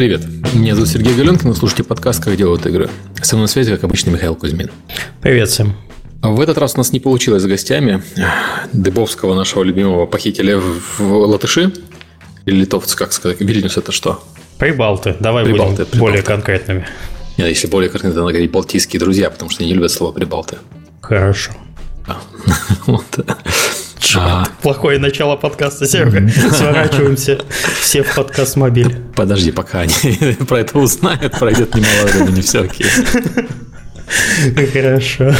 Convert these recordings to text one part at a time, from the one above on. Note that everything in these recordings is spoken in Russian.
Привет, меня зовут Сергей Галенкин, вы слушаете подкаст «Как делают игры». Со мной на связи, как обычно, Михаил Кузьмин. Привет всем. В этот раз у нас не получилось с гостями Дыбовского, нашего любимого, похитили в латыши. Или литовцы, как сказать, Вильнюс это что? Прибалты. Давай Прибалты, будем Прибалты. более конкретными. Нет, если более конкретно, надо говорить балтийские друзья, потому что они не любят слово Прибалты. Хорошо. А. вот. Черт, плохое начало подкаста, Серега. Сворачиваемся все в подкаст мобиль. Подожди, пока они про это узнают, пройдет немало времени, все окей. Хорошо.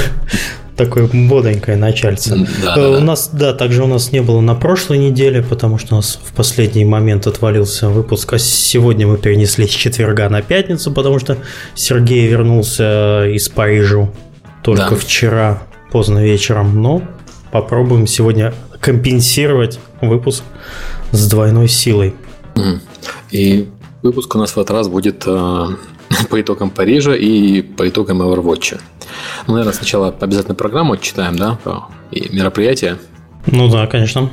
Такое бодренькое начальце. Да, да, у нас, да, также у нас не было на прошлой неделе, потому что у нас в последний момент отвалился выпуск. А сегодня мы перенесли с четверга на пятницу, потому что Сергей вернулся из Парижа только да. вчера поздно вечером. Но попробуем сегодня компенсировать выпуск с двойной силой. И выпуск у нас в этот раз будет э, по итогам Парижа и по итогам Overwatch. Ну, наверное, сначала обязательно программу читаем, да, и мероприятие. Ну да, конечно.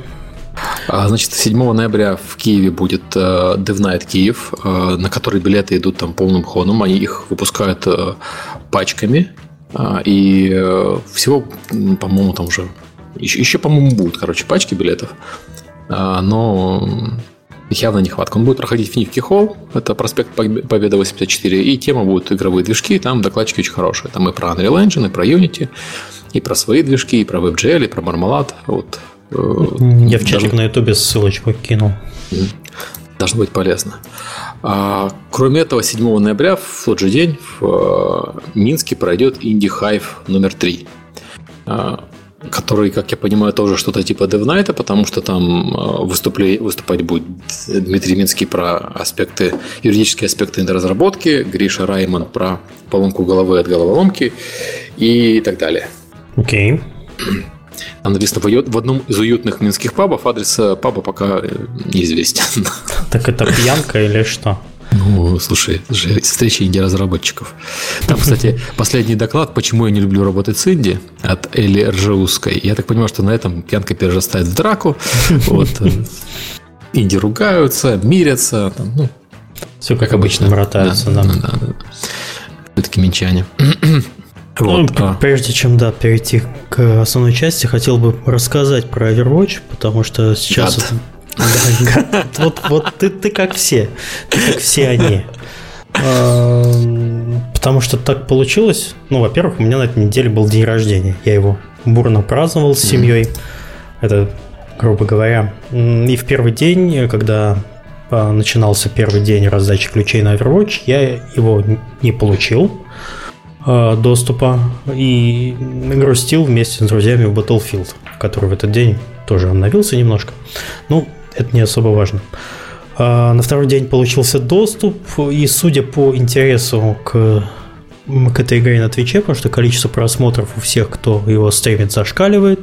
А, значит, 7 ноября в Киеве будет э, Dev Night Киев, э, на который билеты идут там полным ходом. Они их выпускают э, пачками. Э, и всего, по-моему, там уже еще, еще по-моему, будут, короче, пачки билетов. А, но их явно нехватка. Он будет проходить в Нивки Холл, это проспект Победа 84, и тема будет игровые движки, там докладчики очень хорошие. Там и про Unreal Engine, и про Unity, и про свои движки, и про WebGL, и про Marmalade. Вот. Э, Я в чатик на ютубе ссылочку кинул. Должно быть полезно. А, кроме этого, 7 ноября, в тот же день, в э, Минске пройдет Indie Hive номер 3 который, как я понимаю, тоже что-то типа DevNight, потому что там э, выступле, выступать будет Дмитрий Минский про аспекты, юридические аспекты разработки, Гриша Райман про поломку головы от головоломки и так далее. Окей. Okay. Там написано в одном из уютных минских пабов, адрес паба пока э, неизвестен. Так это пьянка или что? Ну, слушай, это же встреча инди-разработчиков. Там, кстати, последний доклад, почему я не люблю работать с инди, от Эли Ржеусской. Я так понимаю, что на этом пьянка перерастает в драку. Вот. Инди ругаются, мирятся. Там, ну, Все как обычно братаются, да. да. да, да. Все-таки минчане. Ну, вот, а. Прежде чем да, перейти к основной части, хотел бы рассказать про Overwatch, потому что сейчас вот, вот, вот ты, ты как все. Ты как все они. Потому что так получилось. Ну, во-первых, у меня на этой неделе был день рождения. Я его бурно праздновал с семьей. Это, грубо говоря. И в первый день, когда а, начинался первый день раздачи ключей на Overwatch, я его не получил а, доступа и грустил вместе с друзьями в Battlefield, который в этот день тоже обновился немножко. Ну, это не особо важно. А, на второй день получился доступ, и судя по интересу к, к этой игре на Твиче, потому что количество просмотров у всех, кто его стримит, зашкаливает,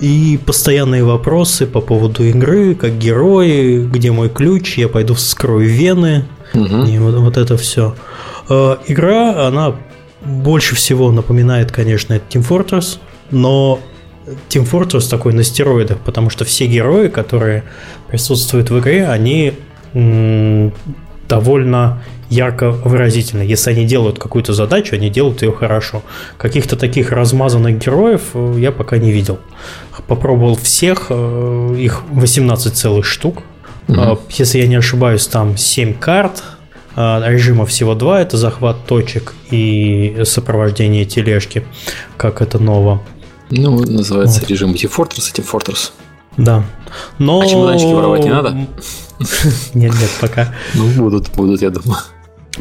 и постоянные вопросы по поводу игры, как герои, где мой ключ, я пойду вскрою вены, угу. и вот, вот это все. А, игра, она больше всего напоминает, конечно, Team Fortress, но Team Fortress такой на стероидах, потому что все герои, которые присутствуют в игре, они м- довольно ярко выразительны. Если они делают какую-то задачу, они делают ее хорошо. Каких-то таких размазанных героев э, я пока не видел. Попробовал всех, э, их 18 целых штук. Угу. Если я не ошибаюсь, там 7 карт, режима всего два, это захват точек и сопровождение тележки, как это ново. Ну, называется вот. режим Team Fortress, Team Fortress. Да. Но... А чемоданчики воровать не надо? Нет, нет, пока. Ну, будут, будут, я думаю.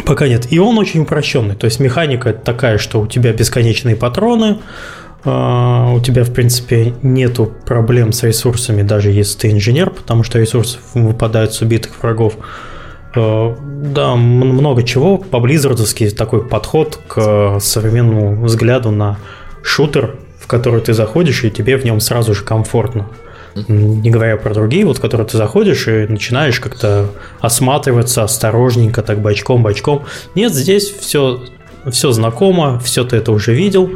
Пока нет. И он очень упрощенный. То есть механика такая, что у тебя бесконечные патроны, а, у тебя, в принципе, нету проблем с ресурсами, даже если ты инженер, потому что ресурсы выпадают с убитых врагов. А, да, много чего. По-близзардовски такой подход к современному взгляду на шутер, в который ты заходишь, и тебе в нем сразу же комфортно. Не говоря про другие, вот в которые ты заходишь и начинаешь как-то осматриваться осторожненько, так бочком-бочком. Нет, здесь все, все знакомо, все ты это уже видел.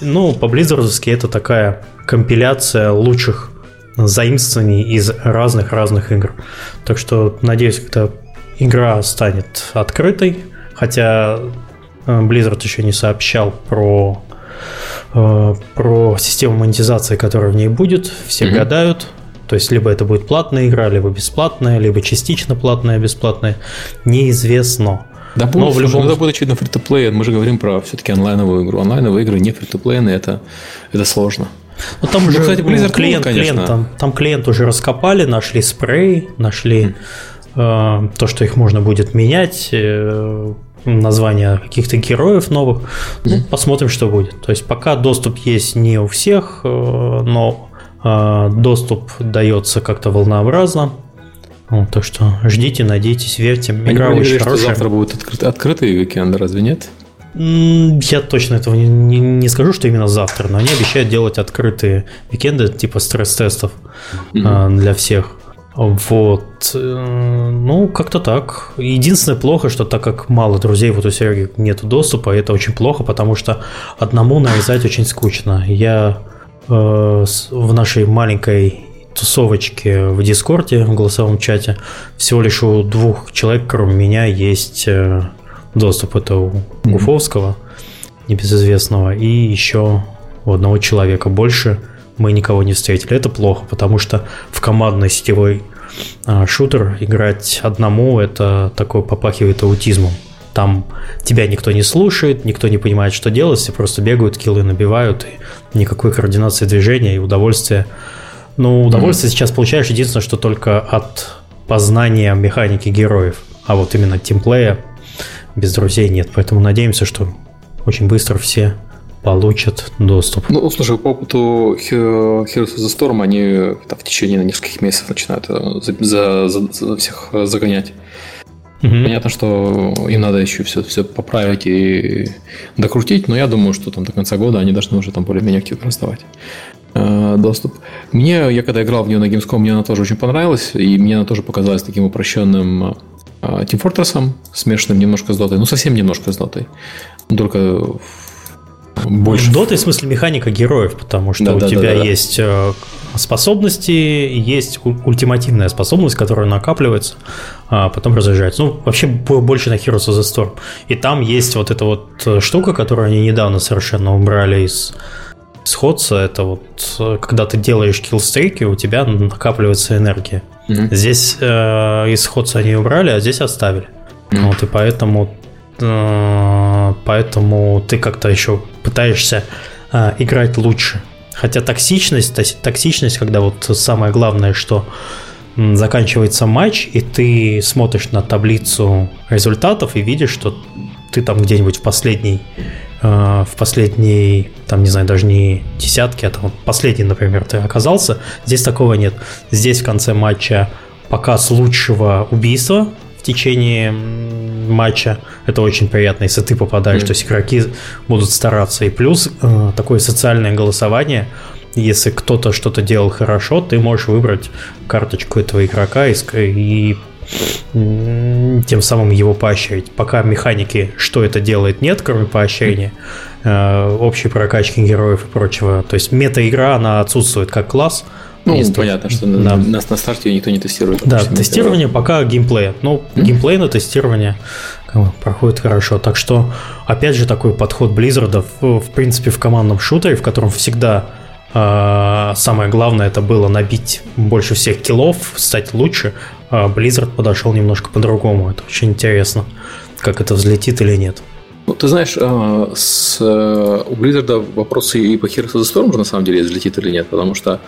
Ну, по-близзардовски это такая компиляция лучших заимствований из разных-разных игр. Так что, надеюсь, как-то игра станет открытой, хотя Blizzard еще не сообщал про про систему монетизации, которая в ней будет. Все mm-hmm. гадают. То есть, либо это будет платная игра, либо бесплатная, либо частично платная, бесплатная. Неизвестно. Да, будет, Но в любом... это будет очевидно фри то Мы же говорим про все-таки онлайновую игру. Онлайновые игры не фри то это, это сложно. Ну, там ну, уже кстати, Blizzard клиент, ну, клиент там, там клиент уже раскопали, нашли спрей, нашли mm. э, то, что их можно будет менять, э, названия каких-то героев новых. Ну, посмотрим, что будет. То есть пока доступ есть не у всех, э, но э, доступ дается как-то волнообразно. Вот, так что ждите, надейтесь, верьте. Игра Они очень хорошая. Что завтра будет открыт, открытый уикенд, разве нет? Я точно этого не, не, не скажу, что именно завтра, но они обещают делать открытые уикенды типа стресс-тестов mm-hmm. для всех. Вот. Э, ну, как-то так. Единственное плохо, что так как мало друзей вот у Сереги нет доступа, это очень плохо, потому что одному нарезать очень скучно. Я э, в нашей маленькой тусовочке в Дискорде, в голосовом чате, всего лишь у двух человек, кроме меня, есть э, доступ. Это у Гуфовского, небезызвестного, и еще у одного человека. Больше мы никого не встретили. Это плохо, потому что в командной сетевой а, шутер играть одному это такое попахивает аутизмом. Там тебя никто не слушает, никто не понимает, что делать, все просто бегают, киллы набивают, и никакой координации движения и удовольствия ну, удовольствие mm-hmm. сейчас получаешь единственное, что только от познания механики героев. А вот именно тимплея без друзей нет. Поэтому надеемся, что очень быстро все получат доступ. Ну, слушай, по опыту Heroes of the Storm они там, в течение нескольких месяцев начинают э, за, за, за, всех загонять. Угу. Понятно, что им надо еще все, все поправить и докрутить, но я думаю, что там до конца года они должны уже там более-менее активно раздавать. Э, доступ. Мне, я когда играл в нее на Gamescom, мне она тоже очень понравилась, и мне она тоже показалась таким упрощенным э, Team Fortress, смешанным немножко с Dota, ну совсем немножко с Dota, только больше. Дота в смысле механика героев, потому что да, у да, тебя да, да, есть э, способности, есть ультимативная способность, которая накапливается, а потом разряжается. Ну, вообще больше на Heroes of the Storm. И там есть вот эта вот штука, которую они недавно совершенно убрали из сходца это вот э, когда ты делаешь киллстрейки, у тебя накапливается энергия. Mm-hmm. Здесь э, из сходца они убрали, а здесь оставили. Mm-hmm. Вот и поэтому э, поэтому ты как-то еще пытаешься э, играть лучше. Хотя токсичность, токсичность, когда вот самое главное, что заканчивается матч, и ты смотришь на таблицу результатов и видишь, что ты там где-нибудь в последней Э, в последней, там, не знаю, даже не десятке, а там последний, например, ты оказался. Здесь такого нет. Здесь в конце матча показ лучшего убийства в течение матча. Это очень приятно, если ты попадаешь, mm. то есть игроки будут стараться. И плюс э, такое социальное голосование. Если кто-то что-то делал хорошо, ты можешь выбрать карточку этого игрока и, и тем самым его поощрить. Пока механики, что это делает, нет, кроме поощрения, э, общей прокачки героев и прочего. То есть мета-игра, она отсутствует как класс. Ну, Есть понятно, что на, на, на старте никто не тестирует. Да, тестирование игры. пока геймплея. Ну, mm-hmm. геймплей на тестирование проходит хорошо. Так что, опять же, такой подход Blizzard, в, в принципе, в командном шутере, в котором всегда э, самое главное это было набить больше всех киллов, стать лучше, а Blizzard подошел немножко по-другому. Это очень интересно, как это взлетит или нет. Ну, ты знаешь, а, с, э, у Blizzard вопросы и по Heroes of the Storm же на самом деле взлетит или нет, потому что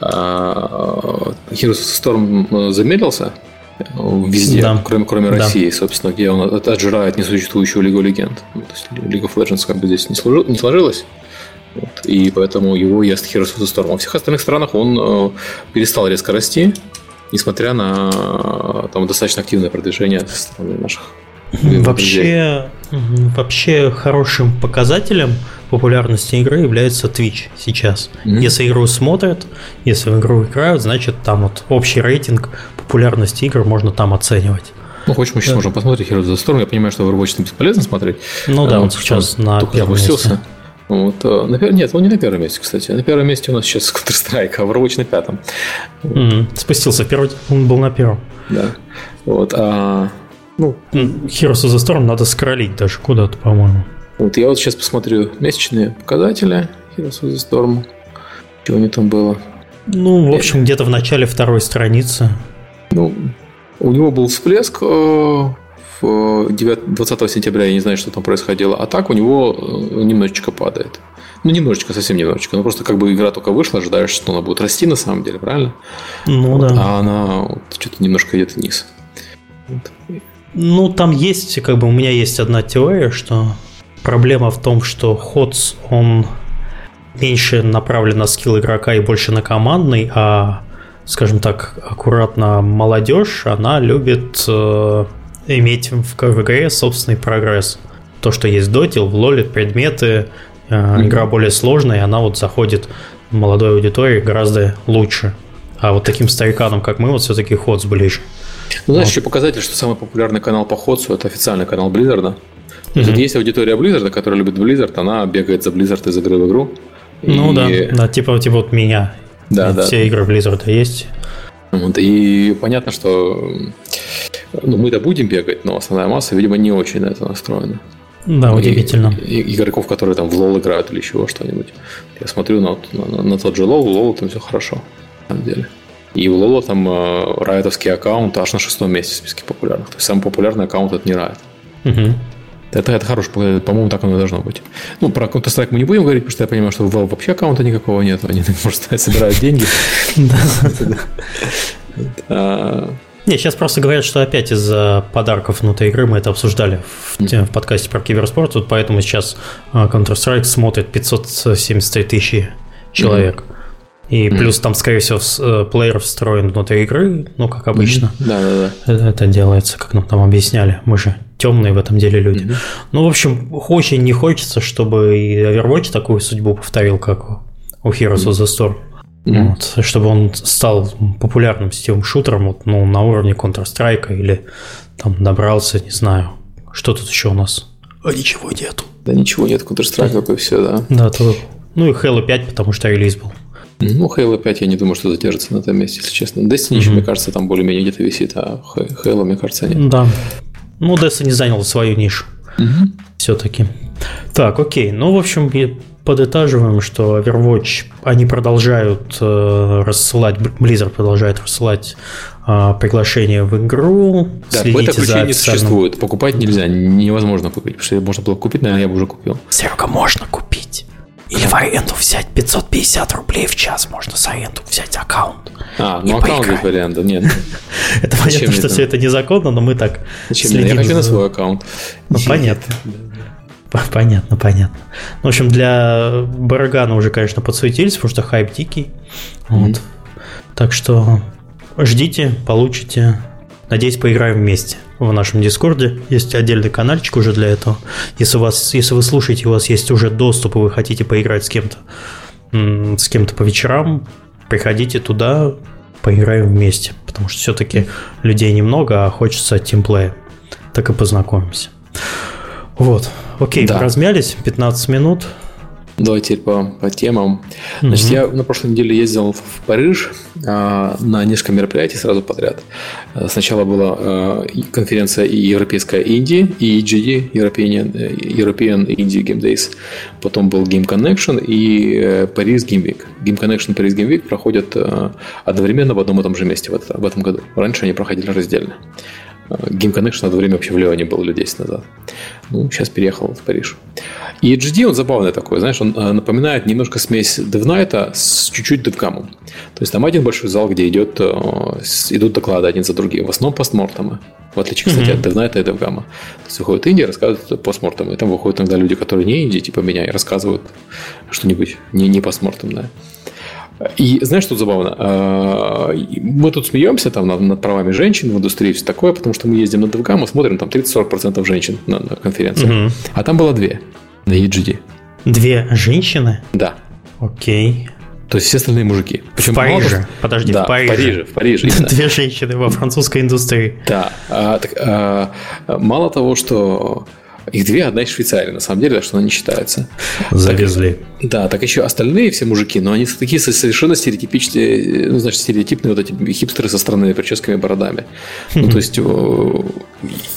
а, Heroes of the Storm замедлился э, везде, да. кроме, кроме да. России, собственно, где он отжирает несуществующую Лигу Легенд. То есть League of Legends как бы здесь не, служил, не сложилось. Вот, и поэтому его ест Heroes of the Storm. Во всех остальных странах он э, перестал резко расти, несмотря на там, достаточно активное продвижение со стороны наших Вообще, вообще хорошим показателем популярности игры является Twitch сейчас. Mm-hmm. Если игру смотрят, если в игру играют, значит там вот общий рейтинг популярности игр можно там оценивать. Ну, хочешь, мы сейчас да. можем посмотреть Heroes of the Storm. Я понимаю, что в Overwatch бесполезно смотреть. Ну да, вот сейчас на только запустился. Месте. Вот, э, на, нет, он не на первом месте, кстати. На первом месте у нас сейчас Counter-Strike, а Overwatch на пятом. Mm-hmm. Спустился. Первый, он был на первом. Да. Вот, а Ну, Heroes of the Storm надо скролить даже куда-то, по-моему. Вот я вот сейчас посмотрю месячные показатели Heroes of the Storm. Чего них там было? Ну, в общем, где-то в начале второй страницы. Ну, у него был всплеск э, в 9, 20 сентября, я не знаю, что там происходило, а так у него э, немножечко падает. Ну, немножечко, совсем немножечко. Ну, просто как бы игра только вышла, ожидаешь, что она будет расти на самом деле, правильно? Ну, вот, да. А она вот, что-то немножко идет вниз. Вот. Ну, там есть, как бы у меня есть одна теория, что проблема в том, что Ходс, он меньше направлен на скилл игрока и больше на командный, а, скажем так, аккуратно молодежь, она любит э, иметь в, в игре собственный прогресс. То, что есть дотил, в лоле предметы, э, mm-hmm. игра более сложная, и она вот заходит в молодой аудитории гораздо лучше. А вот таким стариканам, как мы, вот все-таки Ходс ближе. Ну, знаешь, вот. еще показатель, что самый популярный канал по Ходсу это официальный канал Blizzard. То есть, mm-hmm. есть аудитория Blizzard, которая любит Blizzard, она бегает за Blizzard из игры в игру. Ну и... да, да, типа, типа вот меня. Да, да. Все игры Blizzard есть. Вот, и понятно, что ну, мы-то будем бегать, но основная масса, видимо, не очень на это настроена. Да, удивительно. И, и, игроков, которые там в LoL играют или еще что-нибудь. Я смотрю на, на, на тот же LoL, LoL там все хорошо, на самом деле. И у LoL'а там э, Riot овский аккаунт аж на шестом месте в списке популярных. То есть самый популярный аккаунт это не Riot. Угу. Это, это хорошо, по-моему, так оно и должно быть. Ну, про Counter-Strike мы не будем говорить, потому что я понимаю, что в Valve вообще аккаунта никакого нет. Они, может, собирают деньги. Не, сейчас просто говорят, что опять из-за подарков внутри игры мы это обсуждали в, в подкасте про киберспорт, вот поэтому сейчас а, Counter-Strike смотрит 573 тысячи человек. Mm-hmm. И mm-hmm. плюс там, скорее всего, э, плеер встроен внутри игры, ну, как обычно. Да, да, да. Это делается, как нам там объясняли. Мы же темные в этом деле люди. Mm-hmm. Ну, в общем, очень не хочется, чтобы и Overwatch такую судьбу повторил, как у Heroes of the Storm. Mm-hmm. Вот, чтобы он стал популярным сетевым шутером вот, ну, на уровне Counter-Strike или там добрался, не знаю, что тут еще у нас? А ничего нету. Да ничего нет, Counter-Strike такой все, да. Да, то... Ну и Halo 5, потому что релиз был. Ну, Halo 5 я не думаю, что задержится на этом месте, если честно. Destiny mm-hmm. еще, мне кажется, там более-менее где-то висит, а Halo, мне кажется, нет. Да. Ну, Destiny занял свою нишу. Mm-hmm. Все-таки. Так, окей. Ну, в общем, подытаживаем, что Overwatch, они продолжают э, рассылать, Blizzard продолжает рассылать э, приглашения в игру. Да, это ключей не существует. Покупать нельзя, невозможно купить, потому что можно было купить, наверное, я бы уже купил. Серега, можно купить. Или в аренду взять 550 рублей в час можно с аренду взять аккаунт. А, ну аккаунт без варианта, нет. Это понятно, что все это незаконно, но мы так Зачем? Я хочу на свой аккаунт. Ну, понятно. Понятно, понятно. В общем, для Барагана уже, конечно, подсуетились, потому что хайп дикий. Вот. Так что ждите, получите. Надеюсь, поиграем вместе в нашем Дискорде. Есть отдельный каналчик уже для этого. Если, у вас, если вы слушаете, у вас есть уже доступ, и вы хотите поиграть с кем-то, с кем-то по вечерам, приходите туда, поиграем вместе. Потому что все-таки людей немного, а хочется тимплея. Так и познакомимся. Вот. Окей, да. размялись 15 минут. Давайте по, по темам. Значит, mm-hmm. я на прошлой неделе ездил в Париж а, на несколько мероприятий сразу подряд. Э, сначала была а, конференция и Европейская Индия, и EGD, European, э, European Indie Game Days. Потом был Game Connection и Paris Game Week. Game Connection и Paris Game Week проходят а, одновременно в одном и том же месте в, это, в этом году. Раньше они проходили раздельно. Game Connection одно время вообще в Леоне был лет 10 назад. Ну, сейчас переехал в Париж. И HD, он забавный такой, знаешь, он э, напоминает немножко смесь DevNight с чуть-чуть DevCam. То есть там один большой зал, где идет, э, идут доклады один за другим. В основном постмортемы. В отличие, кстати, mm-hmm. от DevNight и DevCam. То есть выходит Индия, рассказывает постмортемы. И там выходят иногда люди, которые не Индии, типа меня, и рассказывают что-нибудь не, не постмортемное. И знаешь, что забавно? А, мы тут смеемся там над, над правами женщин в индустрии все такое, потому что мы ездим на DevGam, мы смотрим там 30-40% женщин на, на конференции. Угу. А там было две на EGD. Две женщины? Да. Окей. То есть все остальные мужики. Причем в Париже. Мало... Подожди, да, в Париже. В Париже, в Париже Две женщины во французской индустрии. Да. А, так, а, мало того, что Их две, одна из Швейцарии, на самом деле, так что она не считается. Завезли. Так, да, так еще остальные все мужики, но они такие совершенно стереотипичные, ну, значит, стереотипные вот эти хипстеры со странными прическами и бородами. Ну, то есть, ну,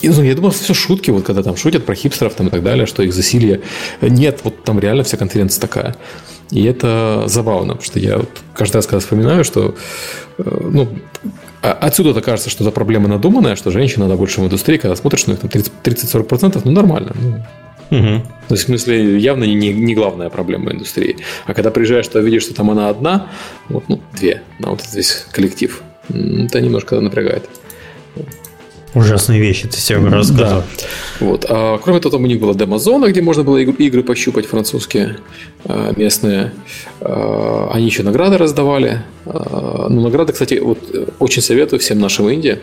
я думал, все шутки, вот когда там шутят про хипстеров там и так далее, что их засилье. Нет, вот там реально вся конференция такая. И это забавно, потому что я вот каждый раз, когда вспоминаю, что э, ну, отсюда-то кажется, что это проблема надуманная, что женщина надо больше в индустрии, когда смотришь, ну, их там 30-40%, ну, нормально. Ну, угу. То есть, в смысле, явно не, не главная проблема индустрии. А когда приезжаешь, то видишь, что там она одна, вот, ну, две, на вот весь коллектив, это немножко напрягает. Ужасные вещи ты себе рассказывал. Да. Вот. А, кроме того, там у них была демо-зона, где можно было игры пощупать французские, а, местные. А, они еще награды раздавали. А, ну, награды, кстати, вот очень советую всем нашим Индии.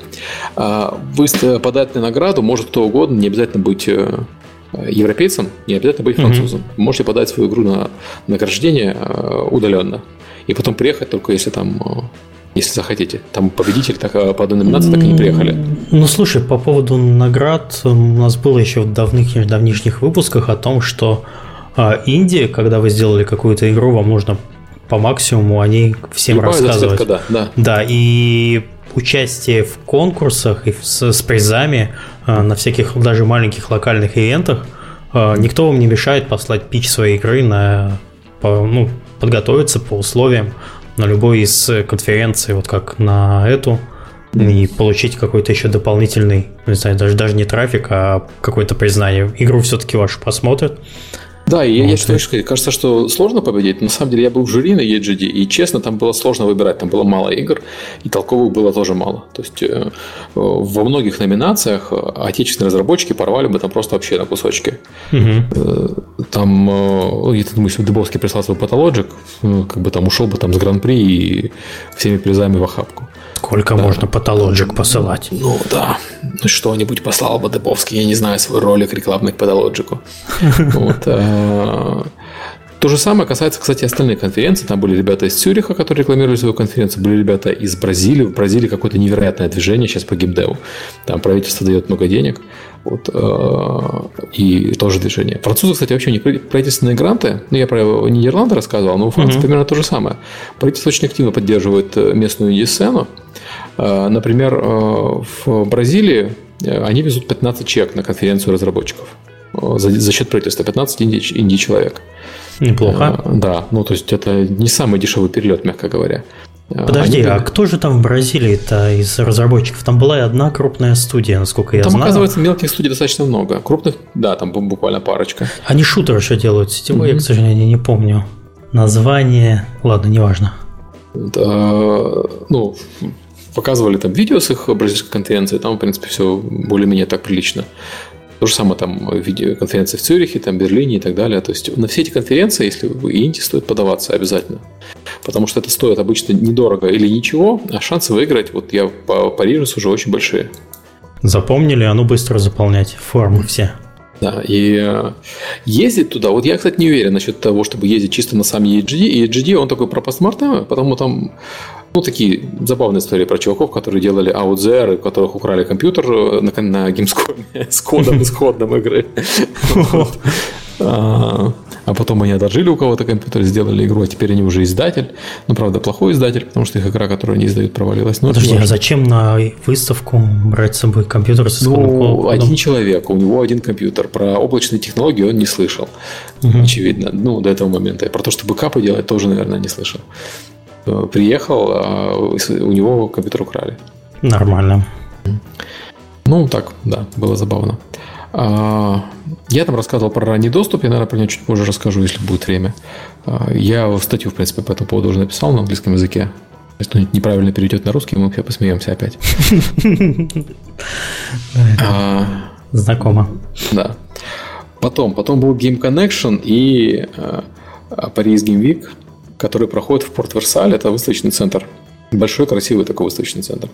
Вы подать на награду может кто угодно, не обязательно быть э, европейцем, не обязательно быть французом. Mm-hmm. можете подать свою игру на награждение удаленно. И потом приехать только если там если захотите. Там победитель так, э, по одной номинации так и не приехали. Ну, слушай, по поводу наград, у нас было еще в давних давнишних выпусках о том, что а, Индия, когда вы сделали какую-то игру, вам нужно по максимуму о ней всем Любая рассказывать. да, да. да, и участие в конкурсах и с, с призами а, на всяких даже маленьких локальных ивентах а, никто вам не мешает послать пич своей игры на по, ну, подготовиться по условиям на любой из конференций, вот как на эту, и получить какой-то еще дополнительный, не знаю, даже, даже не трафик, а какое-то признание. Игру все-таки вашу посмотрят, да, и вот. я считаю, что кажется, что сложно победить. На самом деле я был в жюри на EGD, и честно, там было сложно выбирать. Там было мало игр, и толковых было тоже мало. То есть э, во многих номинациях отечественные разработчики порвали бы там просто вообще на кусочки. Угу. Там, э, я думаю, если бы Дыбовский прислал свой патологик, как бы там ушел бы там с гран-при и всеми призами в охапку. Сколько да. можно патологик посылать? Ну да. Ну что-нибудь послал бы Дыбовский, я не знаю, свой ролик рекламный к патологику. Вот. Э, то же самое касается, кстати, остальных конференций. Там были ребята из Цюриха, которые рекламировали свою конференцию, были ребята из Бразилии. В Бразилии какое-то невероятное движение сейчас по геймдеву. Там правительство дает много денег. Вот, э, и тоже движение. Французы, кстати, вообще не правительственные гранты. Ну, я про Нидерланды рассказывал, но у Франции mm-hmm. примерно то же самое. Правительство очень активно поддерживает э, местную инди-сцену. Э, например, в Бразилии они везут 15 человек на конференцию разработчиков за, за счет правительства. 15 инди-человек. Неплохо. Да, ну то есть это не самый дешевый перелет, мягко говоря. Подожди, Они... а кто же там в Бразилии-то из разработчиков? Там была и одна крупная студия, насколько я там, знаю. Там, оказывается, мелких студий достаточно много. Крупных, да, там буквально парочка. Они шутер еще делают сетевой, mm-hmm. я, к сожалению, не помню. Название, ладно, неважно. Да, ну, показывали там видео с их бразильской конференции, там, в принципе, все более-менее так прилично. То же самое там видеоконференции в Цюрихе, там, Берлине и так далее. То есть на все эти конференции, если вы инди, стоит подаваться обязательно. Потому что это стоит обычно недорого или ничего, а шансы выиграть, вот я по Парижу уже очень большие. Запомнили, а ну быстро заполнять формы все. Да, и э, ездить туда, вот я, кстати, не уверен насчет того, чтобы ездить чисто на сам EGD. И EGD, он такой про постмортемы, потому там ну, такие забавные истории про чуваков, которые делали у которых украли компьютер э, на, на геймскоме с кодом исходным игры. А, а потом они одолжили у кого-то компьютер, сделали игру, а теперь они уже издатель. Ну, правда, плохой издатель, потому что их игра, которую они издают, провалилась. Но Подожди, а зачем на выставку брать с собой компьютер с Ну, один человек, у него один компьютер. Про облачные технологии он не слышал, угу. очевидно. Ну, до этого момента. Про то, что бэкапы делать, тоже, наверное, не слышал. Э, приехал, а у него компьютер украли. Нормально. Ну, так, да, было забавно. А, я там рассказывал про ранний доступ, я, наверное, про него чуть позже расскажу, если будет время. А, я статью, в принципе, по этому поводу уже написал на английском языке. Если кто-нибудь неправильно перейдет на русский, мы все посмеемся опять. Знакомо. Да. Потом, потом был Game Connection и Paris Game Week который проходит в Порт Версаль. Это выставочный центр. Большой, красивый такой выставочный центр.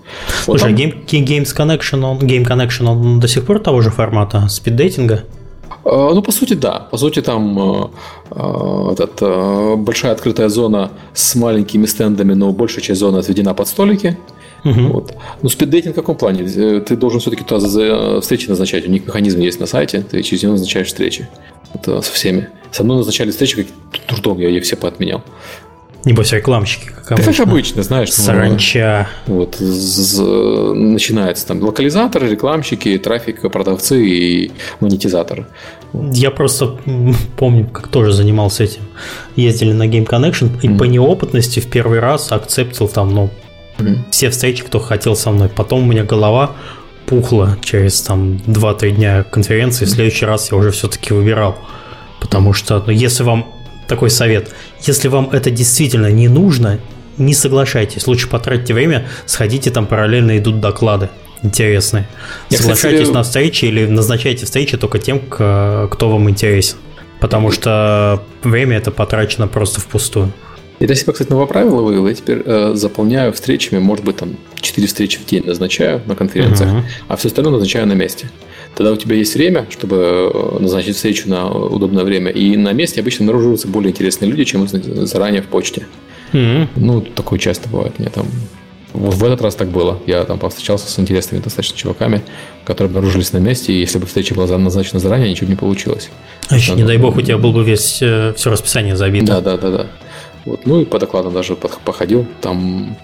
Слушай, вот там... Game, Games Connection, он, Game Connection, он до сих пор того же формата, спиддейтинга? Ну, по сути, да. По сути, там этот, большая открытая зона с маленькими стендами, но большая часть зоны отведена под столики. Угу. Вот. Ну, спиддейтинг в каком плане? Ты должен все-таки туда встречи назначать. У них механизм есть на сайте, ты через него назначаешь встречи вот, со всеми. Со мной назначали встречи как трудом, я ее все поотменял. Небось, рекламщики, как обычно. Да как обычно, знаешь. Ну, Саранча. Ну, вот, начинается там локализаторы, рекламщики, трафик, продавцы и монетизаторы. Я просто помню, как тоже занимался этим. Ездили на Game Connection, и mm-hmm. по неопытности в первый раз акцептил там, ну, mm-hmm. все встречи, кто хотел со мной. Потом у меня голова пухла через там 2-3 дня конференции, в следующий раз я уже все-таки выбирал. Потому что, ну, если вам такой совет. Если вам это действительно не нужно, не соглашайтесь. Лучше потратьте время, сходите, там параллельно идут доклады интересные. Я, Соглашайтесь кстати, на встречи или назначайте встречи только тем, кто вам интересен. Потому что время это потрачено просто впустую. Я для себя, кстати, новое правило вывел. Я теперь э, заполняю встречами, может быть, там 4 встречи в день назначаю на конференциях, uh-huh. а все остальное назначаю на месте. Тогда у тебя есть время, чтобы э, назначить встречу на удобное время. И на месте обычно обнаруживаются более интересные люди, чем заранее в почте. Mm-hmm. Ну, такое часто бывает. Мне там вот в этот раз так было. Я там повстречался с интересными достаточно чуваками, которые обнаружились на месте, и если бы встреча была назначена заранее, ничего не получилось. А еще, не дай бог, у тебя был бы весь э, все расписание забито. Да, да, да, да. Вот. Ну и по докладам даже походил. Там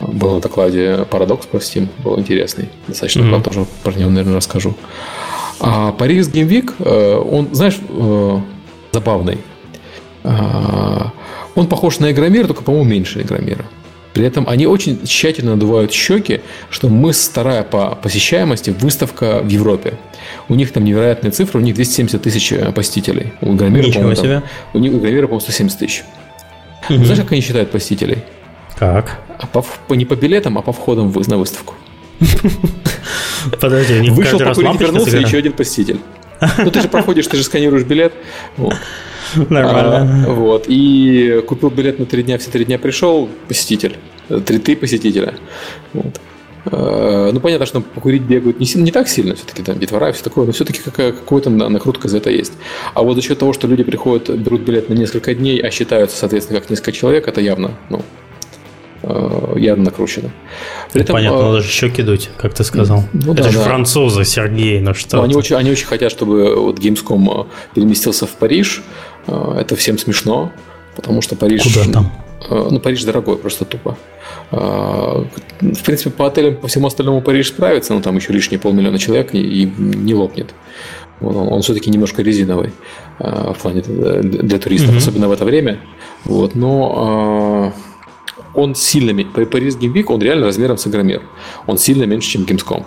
был на докладе парадокс про Steam, был интересный. Достаточно, mm-hmm. тоже про него, наверное, расскажу. А Paris Game Week, он, знаешь, э, забавный. А, он похож на Игромир, только, по-моему, меньше Игромира. При этом они очень тщательно надувают щеки, что мы старая по посещаемости выставка в Европе. У них там невероятные цифры, у них 270 тысяч э, посетителей. У Игромира, Ничего себе. Там, у них у Игромира, по-моему, 170 тысяч. Угу. Знаешь, как они считают посетителей? Как? А по, не по билетам, а по входам на выставку. Подожди, у Вышел покурить, вернулся, еще один посетитель. Ну, ты же проходишь, ты же сканируешь билет. Вот. Нормально. А, вот. И купил билет на три дня, все три дня пришел посетитель. Три ты посетителя. Вот. А, ну, понятно, что покурить бегают не, не так сильно, все-таки там детвора и все такое, но все-таки какая, какая-то накрутка за это есть. А вот за счет того, что люди приходят, берут билет на несколько дней, а считаются, соответственно, как несколько человек, это явно, ну, Э, явно накручено. При этом, Понятно, э, даже щеки дуть, как ты сказал. Ну, Это да, же да. французы, Сергей, ну что? Ну, они, очень, они очень хотят, чтобы вот Gamescom э, переместился в Париж. Это всем смешно, потому что Париж... Куда там? Ну, Париж дорогой, просто тупо. В принципе, по отелям, по всему остальному Париж справится, но там еще лишние полмиллиона человек и не лопнет. Он, он все-таки немножко резиновый в плане для туристов, mm-hmm. особенно в это время. Вот, но он сильно. Paris Game Week, он реально размером с Игромир. Он сильно меньше, чем Gamescom.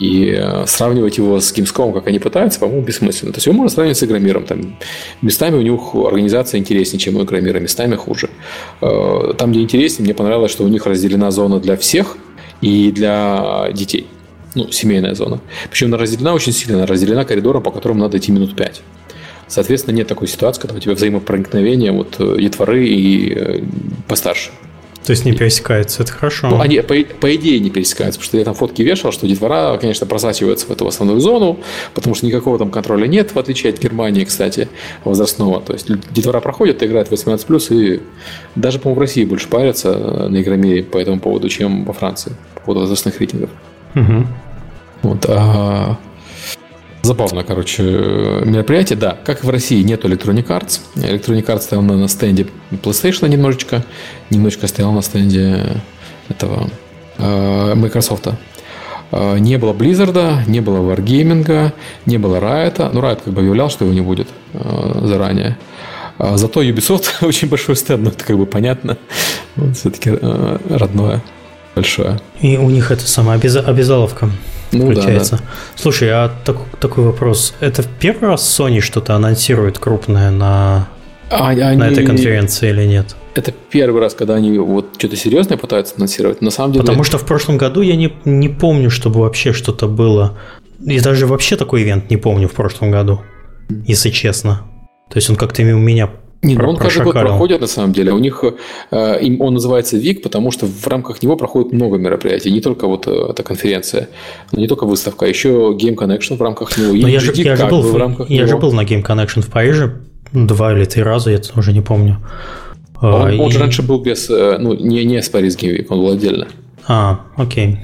И э, сравнивать его с Gamescom, как они пытаются, по-моему, бессмысленно. То есть его можно сравнивать с Игромиром. Там, местами у них организация интереснее, чем у Игромира, местами хуже. Э, там, где интереснее, мне понравилось, что у них разделена зона для всех и для детей. Ну, семейная зона. Причем она разделена очень сильно. Она разделена коридором, по которому надо идти минут пять. Соответственно, нет такой ситуации, когда у тебя взаимопроникновение вот э, детворы и постарше. То есть не пересекается, это хорошо. Ну, они, по, по идее, не пересекаются, потому что я там фотки вешал, что детвора, конечно, просачивается в эту основную зону, потому что никакого там контроля нет, в отличие от Германии, кстати, возрастного. То есть детвора проходят, играют 18+, и даже, по-моему, в России больше парятся на Игромире по этому поводу, чем во Франции, по поводу возрастных рейтингов. Угу. Вот, а Забавно, короче, мероприятие, да. Как и в России нет Electronic Arts. Electronic Arts стоял на, стенде PlayStation немножечко, немножечко стоял на стенде этого э, Microsoft. Э, не было Blizzard, не было Wargaming, не было Riot. Ну, Riot как бы объявлял, что его не будет э, заранее. Зато Ubisoft очень большой стенд, ну, это как бы понятно. Вот, все-таки родное, большое. И у них это самая обязаловка ну, включается. Да, да. Слушай, а так, такой вопрос. Это в первый раз Sony что-то анонсирует крупное на, а, они... на этой конференции или нет? Это первый раз, когда они вот что-то серьезное пытаются анонсировать. На самом деле... Потому что в прошлом году я не, не помню, чтобы вообще что-то было. И даже вообще такой ивент не помню в прошлом году, если честно. То есть он как-то у меня Не, ну он каждый год проходит на самом деле. У них э, им он называется ВИК, потому что в рамках него проходит много мероприятий. Не только вот э, эта конференция, не только выставка, а еще Game Connection в рамках него. Но я, же, я, же был, в, рамках я него. же был на Game Connection в Париже два или три раза, я уже не помню. Он, и... он же раньше был без, э, ну, не, не с Paris Game Week, он был отдельно. А, окей.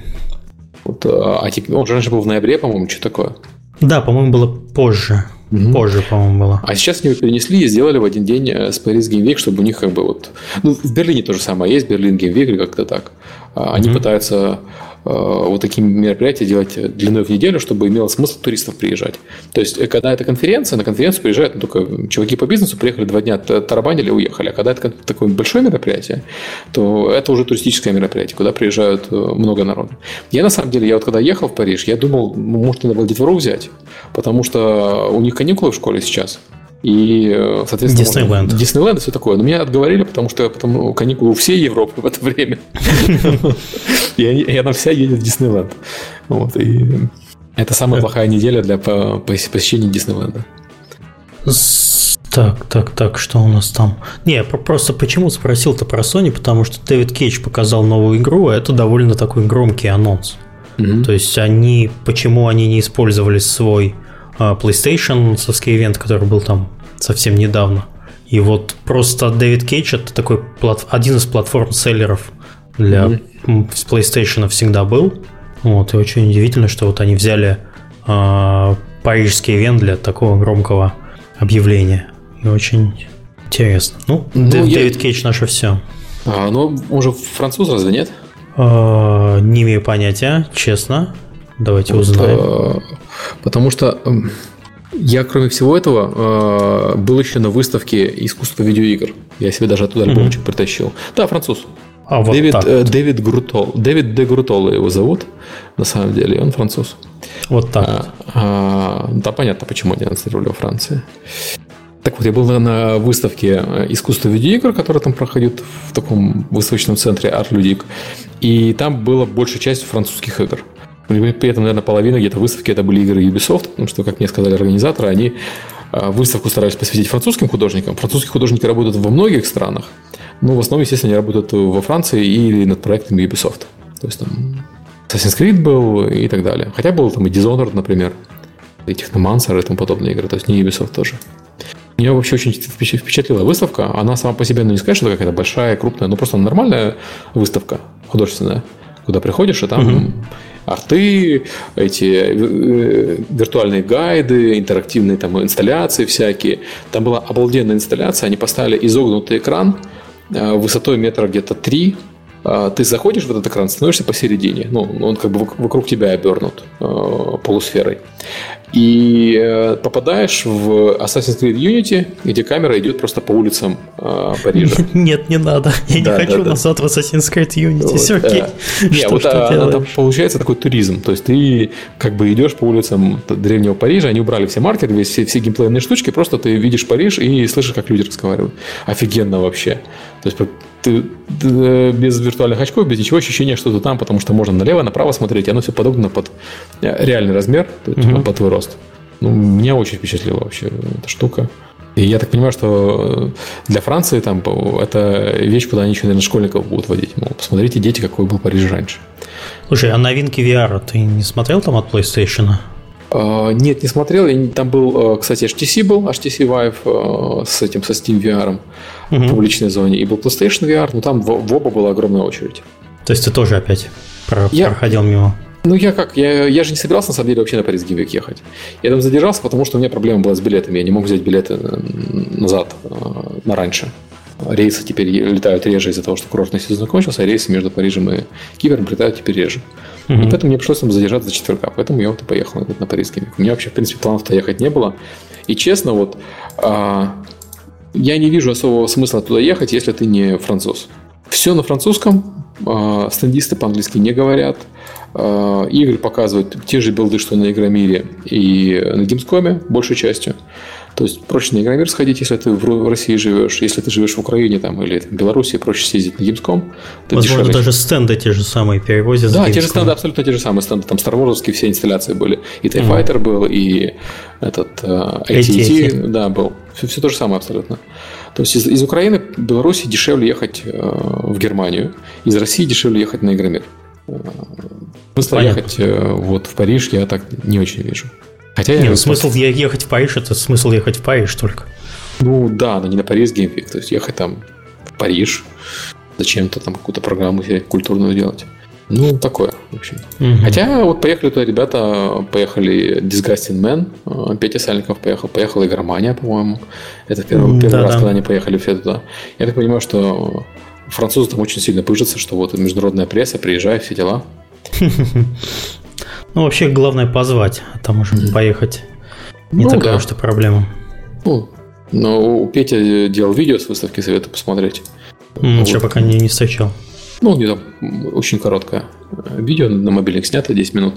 Вот, а, а он же раньше был в ноябре, по-моему, что такое? Да, по-моему, было позже. Угу. Позже, по-моему, было. А сейчас они его перенесли и сделали в один день э, с Paris Game Week, чтобы у них как бы вот... Ну, в Берлине то же самое есть, Берлин Game Week или как-то так. А они угу. пытаются вот такие мероприятия делать длиной в неделю, чтобы имело смысл туристов приезжать. То есть, э, когда это конференция, на конференцию приезжают ну, только чуваки по бизнесу, приехали два дня, тарабанили, уехали. А когда это такое большое мероприятие, то это уже туристическое мероприятие, куда приезжают э, много народу. Я на самом деле, я вот когда ехал в Париж, я думал, может, надо было детвору взять, потому что у них каникулы в школе сейчас. И, э, соответственно, Диснейленд. Диснейленд и все такое. Но меня отговорили, потому что потом ну, каникулы у всей Европы в это время. И она вся едет в Диснейленд. Вот, и это самая плохая неделя для посещения Диснейленда. Так, так, так, что у нас там? Не, просто почему спросил-то про Sony, потому что Дэвид Кейдж показал новую игру, а это довольно такой громкий анонс. Mm-hmm. То есть они, почему они не использовали свой PlayStation совский ивент, который был там совсем недавно. И вот просто Дэвид Кейдж это такой плат... один из платформ-селлеров для mm-hmm. PlayStation всегда был. Вот, и очень удивительно, что вот они взяли э, парижский ивент для такого громкого объявления. И очень интересно. Ну, ну Дэвид я... Кейдж наше все. А, ну, он же француз, разве нет? Э, не имею понятия, честно. Давайте вот, узнаем. Э, потому что эм, я, кроме всего этого, э, был еще на выставке искусства видеоигр. Я себе даже оттуда альбомчик mm-hmm. притащил. Да, француз. А, вот Дэвид, так. Э, Дэвид Грутол. Дэвид де Грутола его зовут, на самом деле, он француз. Вот так. А, а, да, понятно, почему 11 рублей во Франции. Так вот, я был на выставке искусства видеоигр, которая там проходит в таком выставочном центре Art Ludic. И там была большая часть французских игр. При этом, наверное, половина где-то выставки это были игры Ubisoft, потому что, как мне сказали организаторы, они а, выставку старались посвятить французским художникам. Французские художники работают во многих странах, но в основном, естественно, они работают во Франции или над проектами Ubisoft. То есть там Assassin's Creed был и так далее. Хотя был там и Dishonored, например, и Technomancer и тому подобные игры, то есть не Ubisoft тоже. Меня вообще очень впечатлила выставка. Она сама по себе, ну не сказать, что какая-то большая, крупная, но просто нормальная выставка художественная, куда приходишь, и там угу арты, эти э, виртуальные гайды, интерактивные там инсталляции всякие. Там была обалденная инсталляция, они поставили изогнутый экран э, высотой метра где-то 3, а, ты заходишь в этот экран, становишься посередине. Ну, он как бы вокруг тебя обернут э, полусферой и э, попадаешь в Assassin's Creed Unity, где камера идет просто по улицам э, Парижа. Нет, не надо. Я не хочу назад в Assassin's Creed Unity. Все окей. Э, не, вот а, там получается такой туризм. То есть ты как бы идешь по улицам древнего Парижа, они убрали все маркеры, все, все геймплейные штучки, просто ты видишь Париж и слышишь, как люди разговаривают. Офигенно вообще. То есть ты, ты без виртуальных очков, без ничего ощущения, что ты там, потому что можно налево, направо смотреть, и оно все подобно под э, реальный размер, угу. под твой рост. Ну, меня очень впечатлила вообще эта штука. И я так понимаю, что для Франции там это вещь, куда они еще, наверное, школьников будут водить. Мол, посмотрите, дети, какой был Париж раньше. Слушай, а новинки VR ты не смотрел там от PlayStation? Uh, нет, не смотрел. Там был, э, кстати, HTC был, HTC Vive uh, с этим, со Steam VR uh-huh. в публичной зоне. И был PlayStation VR, но там в, в оба была огромная очередь. То есть ты тоже опять я... проходил мимо? Ну, я как? Я, я же не собирался, на самом деле, вообще на Париж Гимвик ехать. Я там задержался, потому что у меня проблема была с билетами. Я не мог взять билеты назад, э, на раньше. Рейсы теперь летают реже из-за того, что курортный сезон закончился, а рейсы между Парижем и Кивером летают теперь реже. Угу. И поэтому мне пришлось там задержаться до четверга. Поэтому я вот и поехал на Париж Гимвик. У меня вообще, в принципе, планов-то ехать не было. И честно, вот а, я не вижу особого смысла туда ехать, если ты не француз. Все на французском, а, стендисты по-английски не говорят, а, игры показывают те же билды, что на Игромире и на Gamescom, большей частью. То есть проще на Игромир сходить, если ты в России живешь. Если ты живешь в Украине там, или в Беларуси, проще съездить на Gamescom. Возможно, дешевле. даже стенды те же самые перевозят. Да, те же стенды, абсолютно те же самые стенды. Там Star Wars все инсталляции были. И TIE Fighter mm был, и этот uh, AT&T, да, был. Все, все то же самое абсолютно. То есть из, из Украины, Беларуси дешевле ехать э, в Германию, из России дешевле ехать на Игромир. Э, смысла ехать э, вот в Париж я так не очень вижу. Хотя Нет, я смысл ехать в Париж это смысл ехать в Париж только. Ну да, но не на Париж Геймфик, то есть ехать там в Париж, зачем-то там какую-то программу культурную делать. Ну, такое, в общем. Угу. Хотя вот поехали туда ребята, поехали Disgusting Man, Петя Сальников поехал, поехала Игромания, по-моему. Это первый, первый да, раз, да. когда они поехали все туда. Я так понимаю, что французы там очень сильно пыжатся, что вот международная пресса, приезжай, все дела. Ну, вообще, главное позвать, а там уже поехать. Не ну, такая уж и проблема. Ну, но у Пети делал видео с выставки, советую посмотреть. Ничего вот. пока не, не встречал. Ну, где-то очень короткое видео на мобильник снято, 10 минут.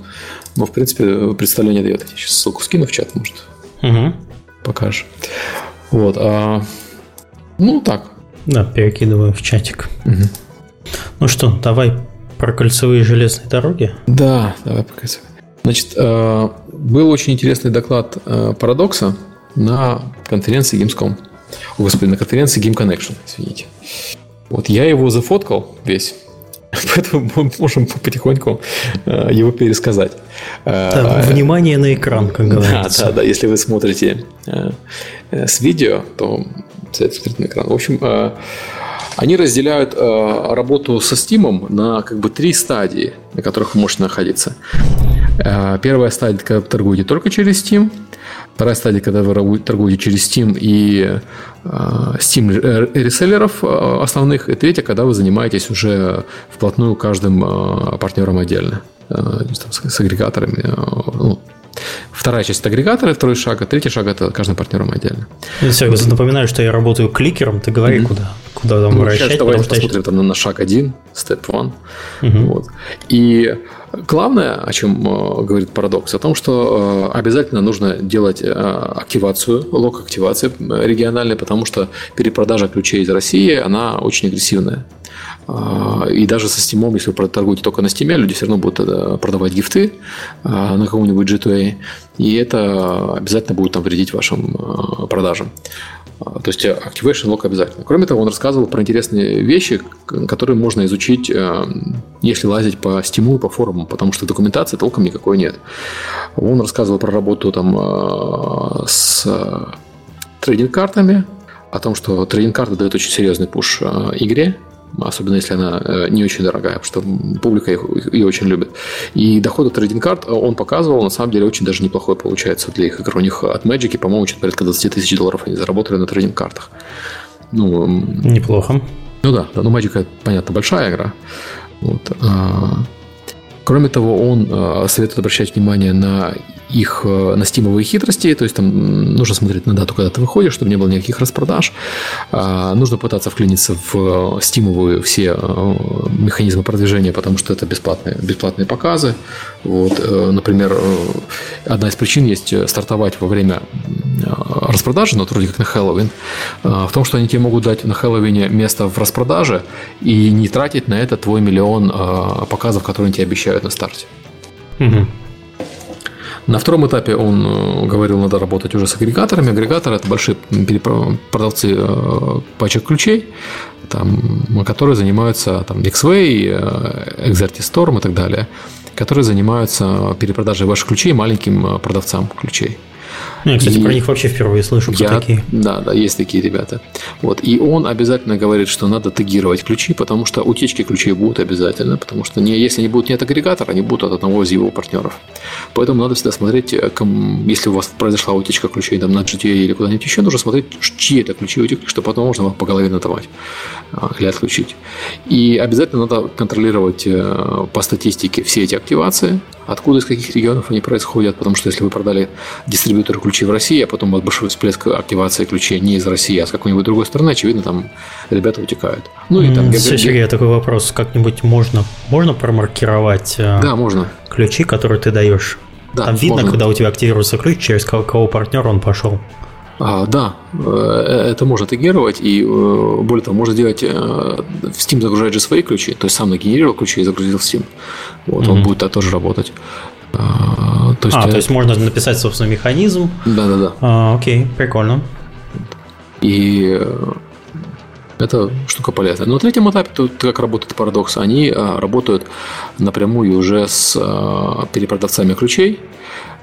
Но, в принципе, представление дает. Я сейчас ссылку скину в чат, может. Угу. Покажешь. Вот. А... Ну, так. Да, перекидываю в чатик. Угу. Ну что, давай про кольцевые железные дороги? Да, давай про кольцевые. Значит, э, был очень интересный доклад э, Парадокса на конференции Gamescom. О, господи, на конференции Game Connection, извините. Вот я его зафоткал весь, поэтому мы можем потихоньку э, его пересказать. Да, внимание на экран, как говорится. Да, да, да. Если вы смотрите с видео, то смотрите на экран. В общем, они разделяют работу со Steam на как бы три стадии, на которых вы можете находиться. Первая стадия, когда вы торгуете только через Steam. Вторая стадия, когда вы торгуете через Steam и э, Steam реселлеров э, основных. И третья, когда вы занимаетесь уже вплотную каждым э, партнером отдельно. С агрегаторами, ну, Вторая часть это агрегаторы, второй шаг, а третий шаг это каждым партнером отдельно. Все, я напоминаю, что я работаю кликером, ты говори, mm-hmm. куда, куда там ну, вращать. Сейчас давайте посмотрим там, на шаг один, step one. Mm-hmm. Вот. И главное, о чем э, говорит парадокс, о том, что э, обязательно нужно делать э, активацию, лог-активации региональной, потому что перепродажа ключей из России, она очень агрессивная. И даже со Steam, если вы торгуете только на Steam, люди все равно будут продавать гифты на каком-нибудь G2A, и это обязательно будет там вредить вашим продажам. То есть Activation Lock обязательно. Кроме того, он рассказывал про интересные вещи, которые можно изучить, если лазить по Steam и по форумам, потому что документации толком никакой нет. Он рассказывал про работу там с трейдинг-картами, о том, что трейдинг-карты дают очень серьезный пуш игре, особенно если она э, не очень дорогая, потому что публика их, ее очень любит. И доход от трейдинг карт э, он показывал, на самом деле, очень даже неплохой получается для их игр. У них от Magic, по-моему, что-то порядка 20 тысяч долларов они заработали на трейдинг картах. Ну, Неплохо. Ну да, да, ну Magic, понятно, большая игра. Вот. А, кроме того, он э, советует обращать внимание на их э, на стимовые хитрости, то есть там нужно смотреть на дату, когда ты выходишь, чтобы не было никаких распродаж. А, нужно пытаться вклиниться в стимовые все э, механизмы продвижения, потому что это бесплатные, бесплатные показы. Вот, э, например, одна из причин есть стартовать во время распродажи, но вроде как на Хэллоуин, в том, что они тебе могут дать на Хэллоуине место в распродаже и не тратить на это твой миллион показов, которые они тебе обещают на старте. Угу. На втором этапе он э, говорил, надо работать уже с агрегаторами. Агрегаторы – это большие продавцы э, пачек ключей, там, которые занимаются там, Xway, э, Storm и так далее, которые занимаются перепродажей ваших ключей маленьким продавцам ключей. Ну, я, кстати, и про них вообще впервые слышу. Я, такие. Да, да, есть такие ребята. Вот. И он обязательно говорит, что надо тегировать ключи, потому что утечки ключей будут обязательно, потому что не, если они будут не от агрегатора, они будут от одного из его партнеров. Поэтому надо всегда смотреть, э, если у вас произошла утечка ключей там, на GTA или куда-нибудь еще, нужно смотреть, чьи это ключи утекли, чтобы потом можно по голове надавать а, или отключить. И обязательно надо контролировать э, по статистике все эти активации, откуда, из каких регионов они происходят, потому что если вы продали дистрибьютору ключи в России, а потом большой всплеск активации ключей не из России, а с какой-нибудь другой страны, очевидно, там ребята утекают. Ну и там... Сергей, такой вопрос, как-нибудь можно, можно промаркировать э, да, можно. ключи, которые ты даешь? Да, там видно, можно. когда у тебя активируется ключ, через кого, кого партнера он пошел? А, да, э, это можно тегировать, и э, более того, можно делать в Steam загружать же свои ключи, то есть сам нагенерировал ключи и загрузил в Steam. Вот, mm-hmm. он будет -то тоже работать. А, то есть, а, то есть можно написать, собственно, механизм. Да-да-да. А, окей, прикольно. И Это штука полезная. Но на третьем этапе, тут как работает парадокс, они а, работают напрямую уже с а, перепродавцами ключей, а, а,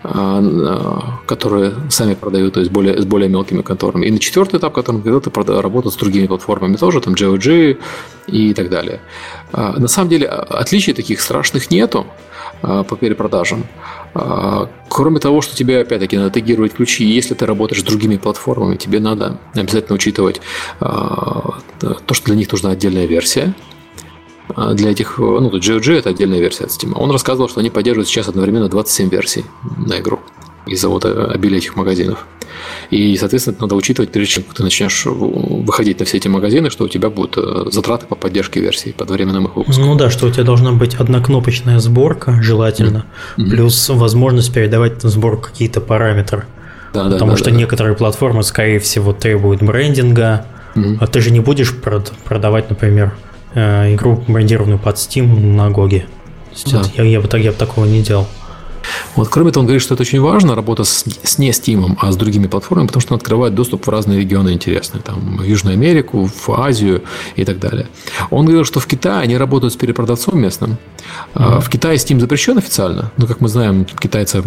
которые сами продают, то есть более, с более мелкими конторами. И на четвертый этап, который когда ты работаешь с другими платформами тоже, там GOG и так далее. А, на самом деле отличий таких страшных нету по перепродажам. Кроме того, что тебе, опять-таки, надо тегировать ключи, если ты работаешь с другими платформами, тебе надо обязательно учитывать то, что для них нужна отдельная версия, а, для этих, ну, GOG это отдельная версия от Steam. Он рассказывал, что они поддерживают сейчас одновременно 27 версий на игру из-за вот обилия этих магазинов. И, соответственно, надо учитывать, прежде чем ты начнешь выходить на все эти магазины, что у тебя будут э, затраты по поддержке версий под временным их выпуском. Ну да, что у тебя должна быть однокнопочная сборка, желательно, mm-hmm. плюс возможность передавать на сборку какие-то параметры. Да, Потому да, что да, некоторые платформы, скорее всего, требуют брендинга, mm-hmm. а ты же не будешь продавать, например, Э, игру брендированную под Steam на Гоге. Да. Я, я, бы, я бы такого не делал. Вот, кроме того, он говорит, что это очень важно, работа с, с не Steam, а с другими платформами, потому что он открывает доступ в разные регионы интересные, там, в Южную Америку, в Азию и так далее. Он говорил, что в Китае они работают с перепродавцом местным. Mm-hmm. В Китае Steam запрещен официально, но, как мы знаем, китайцы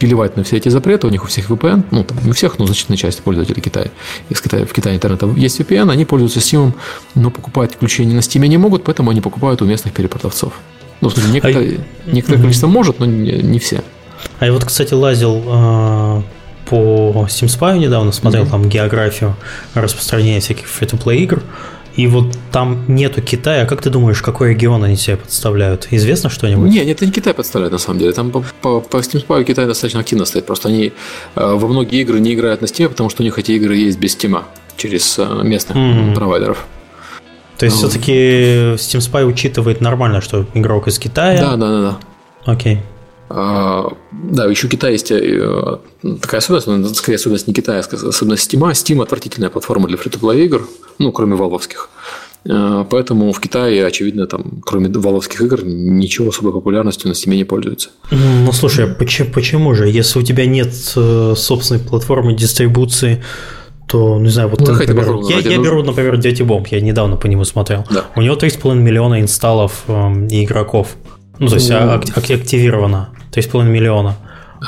пилевать на все эти запреты, у них у всех VPN, ну, там, не у всех, но значительная часть пользователей Китая, из Китая, в Китае интернета есть VPN, они пользуются Steam, но покупать ключи не на Steam не могут, поэтому они покупают у местных перепродавцов. Ну, в смысле, некоторое, а... некоторое количество может, но не, не все. А я вот, кстати, лазил э, по Steam Spy недавно, смотрел mm там географию распространения всяких free-to-play игр. И вот там нету Китая. Как ты думаешь, какой регион они себе подставляют? Известно что-нибудь? Нет, это не Китай подставляет, на самом деле. Там по, по, по Steam Spy Китай достаточно активно стоит. Просто они э, во многие игры не играют на Steam, потому что у них эти игры есть без Steam через э, местных mm-hmm. провайдеров. То есть, ну. все-таки Steam Spy учитывает нормально, что игрок из Китая. Да, да, да, да. Окей. А, да, еще Китай есть э, такая особенность, но скорее особенность не Китая, а особенность Steam. Steam отвратительная платформа для фри игр, ну, кроме валовских. А, поэтому в Китае, очевидно, там, кроме валовских игр, ничего особой популярностью на Steam не пользуется. Ну, слушай, а почему, почему же? Если у тебя нет э, собственной платформы дистрибуции, то, не знаю, вот, ну, например, я, я беру, например, Dirty Bomb, я недавно по нему смотрел. Да. У него 3,5 миллиона инсталлов э, и игроков. Ну, то есть ну, активировано. 3,5 миллиона.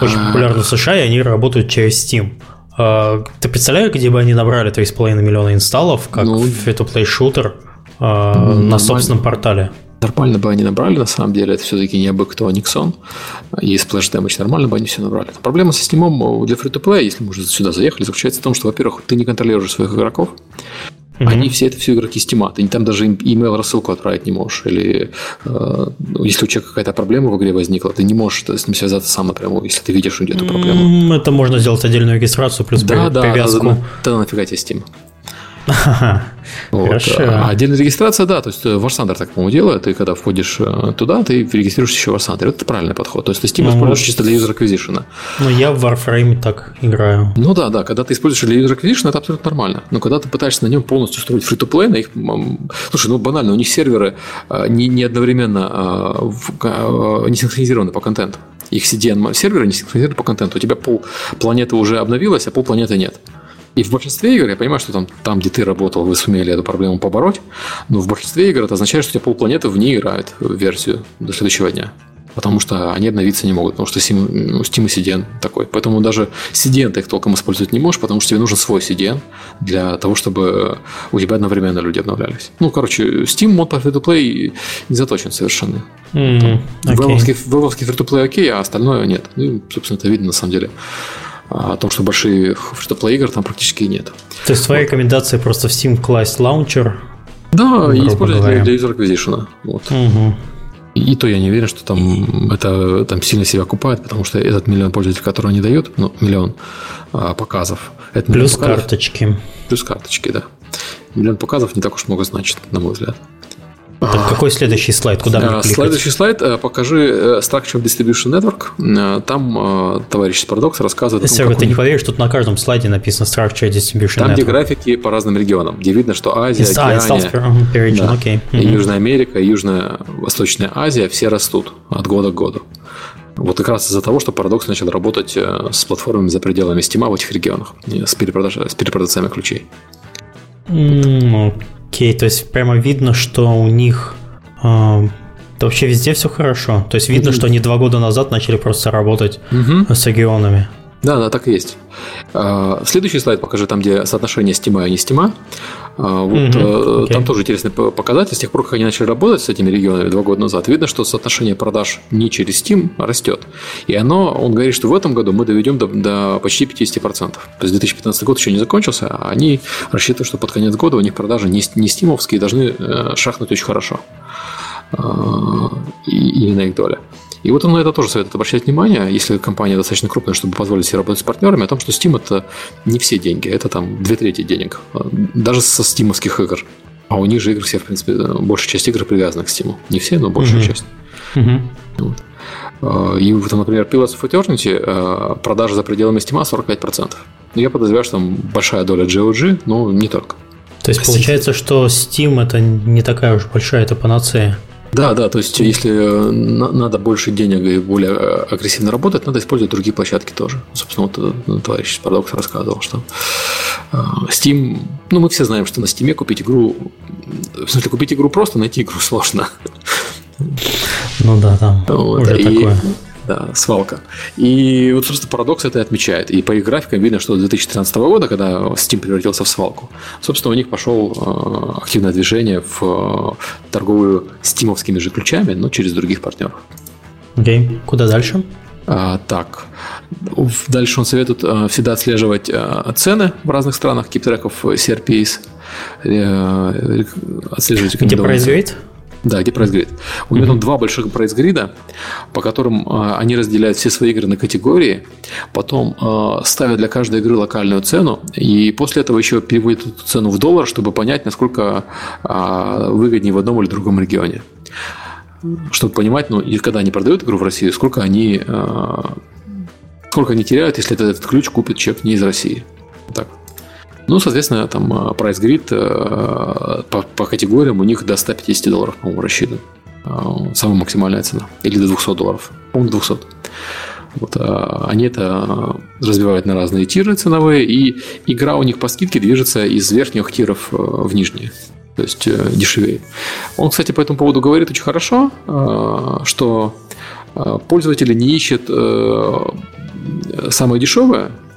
Очень а. популярны в США, и они работают через Steam. А, ты представляешь, где бы они набрали 3,5 миллиона инсталлов, как ну, free-to-play шутер а, на собственном портале? Нормально бы они набрали, на самом деле, это все-таки не абы кто, а Nixon. И Splash Damage нормально бы они все набрали. Проблема со Steam для free-to-play, если мы уже сюда заехали, заключается в том, что, во-первых, ты не контролируешь своих игроков, Угу. Они все это все игроки Steam. Ты там даже email рассылку отправить не можешь. Или э, если у человека какая-то проблема в игре возникла, ты не можешь с ним связаться сам напрямую, если ты видишь эту проблему. Это можно сделать отдельную регистрацию плюс да, привязку. Да, да, тогда нафига тебе Steam. Вот. Хорошо. А отдельная регистрация, да, то есть э, War Thunder так, по-моему, делает. Ты когда входишь э, туда, ты регистрируешь еще War Thunder. Это правильный подход. То есть ты Steam ну, используешь вот. чисто для user acquisition. Ну, я в Warframe так играю. Ну да, да, когда ты используешь для user acquisition, это абсолютно нормально. Но когда ты пытаешься на нем полностью строить free-to-play, на их... Слушай, ну банально, у них серверы э, не, не одновременно не синхронизированы по контенту. Их CDN серверы не синхронизированы по контенту. У тебя пол планеты уже обновилась, а пол планеты нет. И в большинстве игр, я понимаю, что там, там, где ты работал, вы сумели эту проблему побороть, но в большинстве игр это означает, что у тебя полпланеты в ней играет в версию до следующего дня. Потому что они обновиться не могут, потому что Steam, ну, Steam и CDN такой. Поэтому даже CDN ты их толком использовать не можешь, потому что тебе нужен свой CDN для того, чтобы у тебя одновременно люди обновлялись. Ну, короче, Steam мод по free-to-play не заточен совершенно. Mm, okay. Вебовский free-to-play окей, а остальное нет. Ну, собственно, это видно на самом деле о том, что большие фри игр там практически нет. То есть твоя вот. рекомендация просто в Steam класть лаунчер? Да, и использовать для, для user acquisition. Вот. Угу. И то я не уверен, что там это там сильно себя окупает, потому что этот миллион пользователей, которые они дают, ну, миллион а, показов. Это плюс показов, карточки. Плюс карточки, да. Миллион показов не так уж много значит, на мой взгляд. Так какой следующий слайд? Куда мне кликать? Следующий слайд. Э, покажи э, Structure Distribution Network. Э, там товарищ из рассказывает... Серега, ты не поверишь, тут на каждом слайде написано Structure Distribution Там, Network. где графики по разным регионам, где видно, что Азия, Океания, да, okay. и Южная Америка, Южная Восточная Азия все растут от года к году. Вот как раз из-за того, что Paradox начал работать с платформами за пределами Steam в этих регионах, с, перепродаж, с перепродавцами ключей. Окей, то есть прямо видно, что у них э, вообще везде все хорошо. То есть видно, mm-hmm. что они два года назад начали просто работать mm-hmm. с регионами. Да, да, так и есть. А, следующий слайд покажи там, где соотношение стима и не стима. А, вот угу, там тоже интересный показатель. С тех пор, как они начали работать с этими регионами два года назад, видно, что соотношение продаж не через Steam растет. И оно, он говорит, что в этом году мы доведем до, до почти 50%. То есть 2015 год еще не закончился, а они рассчитывают, что под конец года у них продажи не, не стимовские должны э, шахнуть очень хорошо. И именно их доля. И вот он на это тоже советует обращать внимание, если компания достаточно крупная, чтобы позволить себе работать с партнерами, о том, что Steam это не все деньги, это там две трети денег, даже со стимовских игр. А у них же игры все, в принципе, большая часть игр привязана к Steam. Не все, но большая mm-hmm. часть. Mm-hmm. Вот. А, и вот, например, Pillars of Eternity а, продажи за пределами Steam 45%. Я подозреваю, что там большая доля GOG, но не только. То есть получается, что Steam это не такая уж большая, это панацея. Да, да, то есть если э, надо больше денег и более э, агрессивно работать, надо использовать другие площадки тоже. Собственно, вот э, товарищ Парадокс рассказывал, что Steam, ну мы все знаем, что на Steam купить игру, в смысле купить игру просто, найти игру сложно. Ну да, там вот, уже и, такое свалка. И вот, собственно, парадокс это и отмечает. И по их графикам видно, что с 2013 года, когда Steam превратился в свалку, собственно, у них пошел э, активное движение в э, торговую стимовскими же ключами, но через других партнеров. Окей, okay. куда дальше? А, так, дальше он советует а, всегда отслеживать а, цены в разных странах, киптреков, CRPs, э, отслеживать Где прайс да, где прайс-грид. У него там два больших прайс-грида, по которым э, они разделяют все свои игры на категории, потом э, ставят для каждой игры локальную цену, и после этого еще переводят эту цену в доллар, чтобы понять, насколько э, выгоднее в одном или другом регионе. Чтобы понимать, ну, и когда они продают игру в Россию, сколько они, э, сколько они теряют, если этот, этот ключ купит человек не из России. Так. Ну, соответственно, там э, прайс грид э, по, по категориям у них до 150 долларов, по-моему, рассчитан. Э, самая максимальная цена. Или до 200 долларов. По-моему, 200. Вот, они это разбивают на разные тиры ценовые, и игра у них по скидке движется из верхних тиров в нижние. То есть дешевее. Он, кстати, по этому поводу говорит очень хорошо, что пользователи не ищут самое дешевое, Э,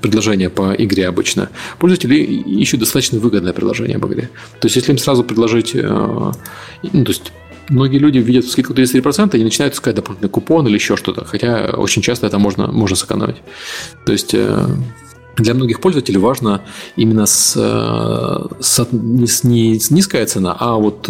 предложение по игре обычно, пользователи ищут достаточно выгодное предложение об игре. То есть, если им сразу предложить, э, ну, то есть, многие люди видят скидку 33% и начинают искать дополнительный купон или еще что-то, хотя очень часто это можно, можно сэкономить. То есть, э, для многих пользователей важно именно с, с, не, не низкая цена, а вот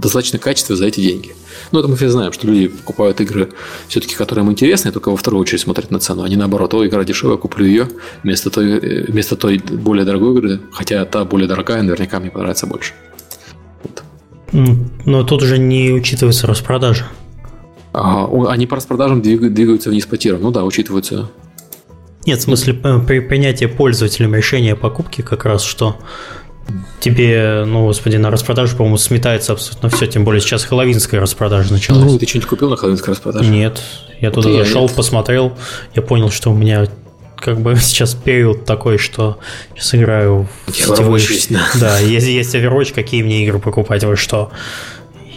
достаточно качество за эти деньги. Ну, это мы все знаем, что люди покупают игры, все-таки, которые им интересны, только во вторую очередь смотрят на цену. Они наоборот, о, игра дешевая, куплю ее вместо той, э, вместо той более дорогой игры, хотя та более дорогая наверняка мне понравится больше. Вот. Но тут уже не учитывается распродажа. Ага, они по распродажам двигаются вниз по тирам. Ну да, учитываются нет, в смысле, при принятии пользователем решения о покупке как раз, что тебе, ну, господи, на распродажу, по-моему, сметается абсолютно все, тем более сейчас хэллоуинская распродажа началась. Ну, ты что-нибудь купил на хэллоуинской распродаже? Нет, я туда вот зашел, я посмотрел, я понял, что у меня как бы сейчас период такой, что сейчас играю в сетевые... Да, да есть, есть Overwatch, какие мне игры покупать, вы что?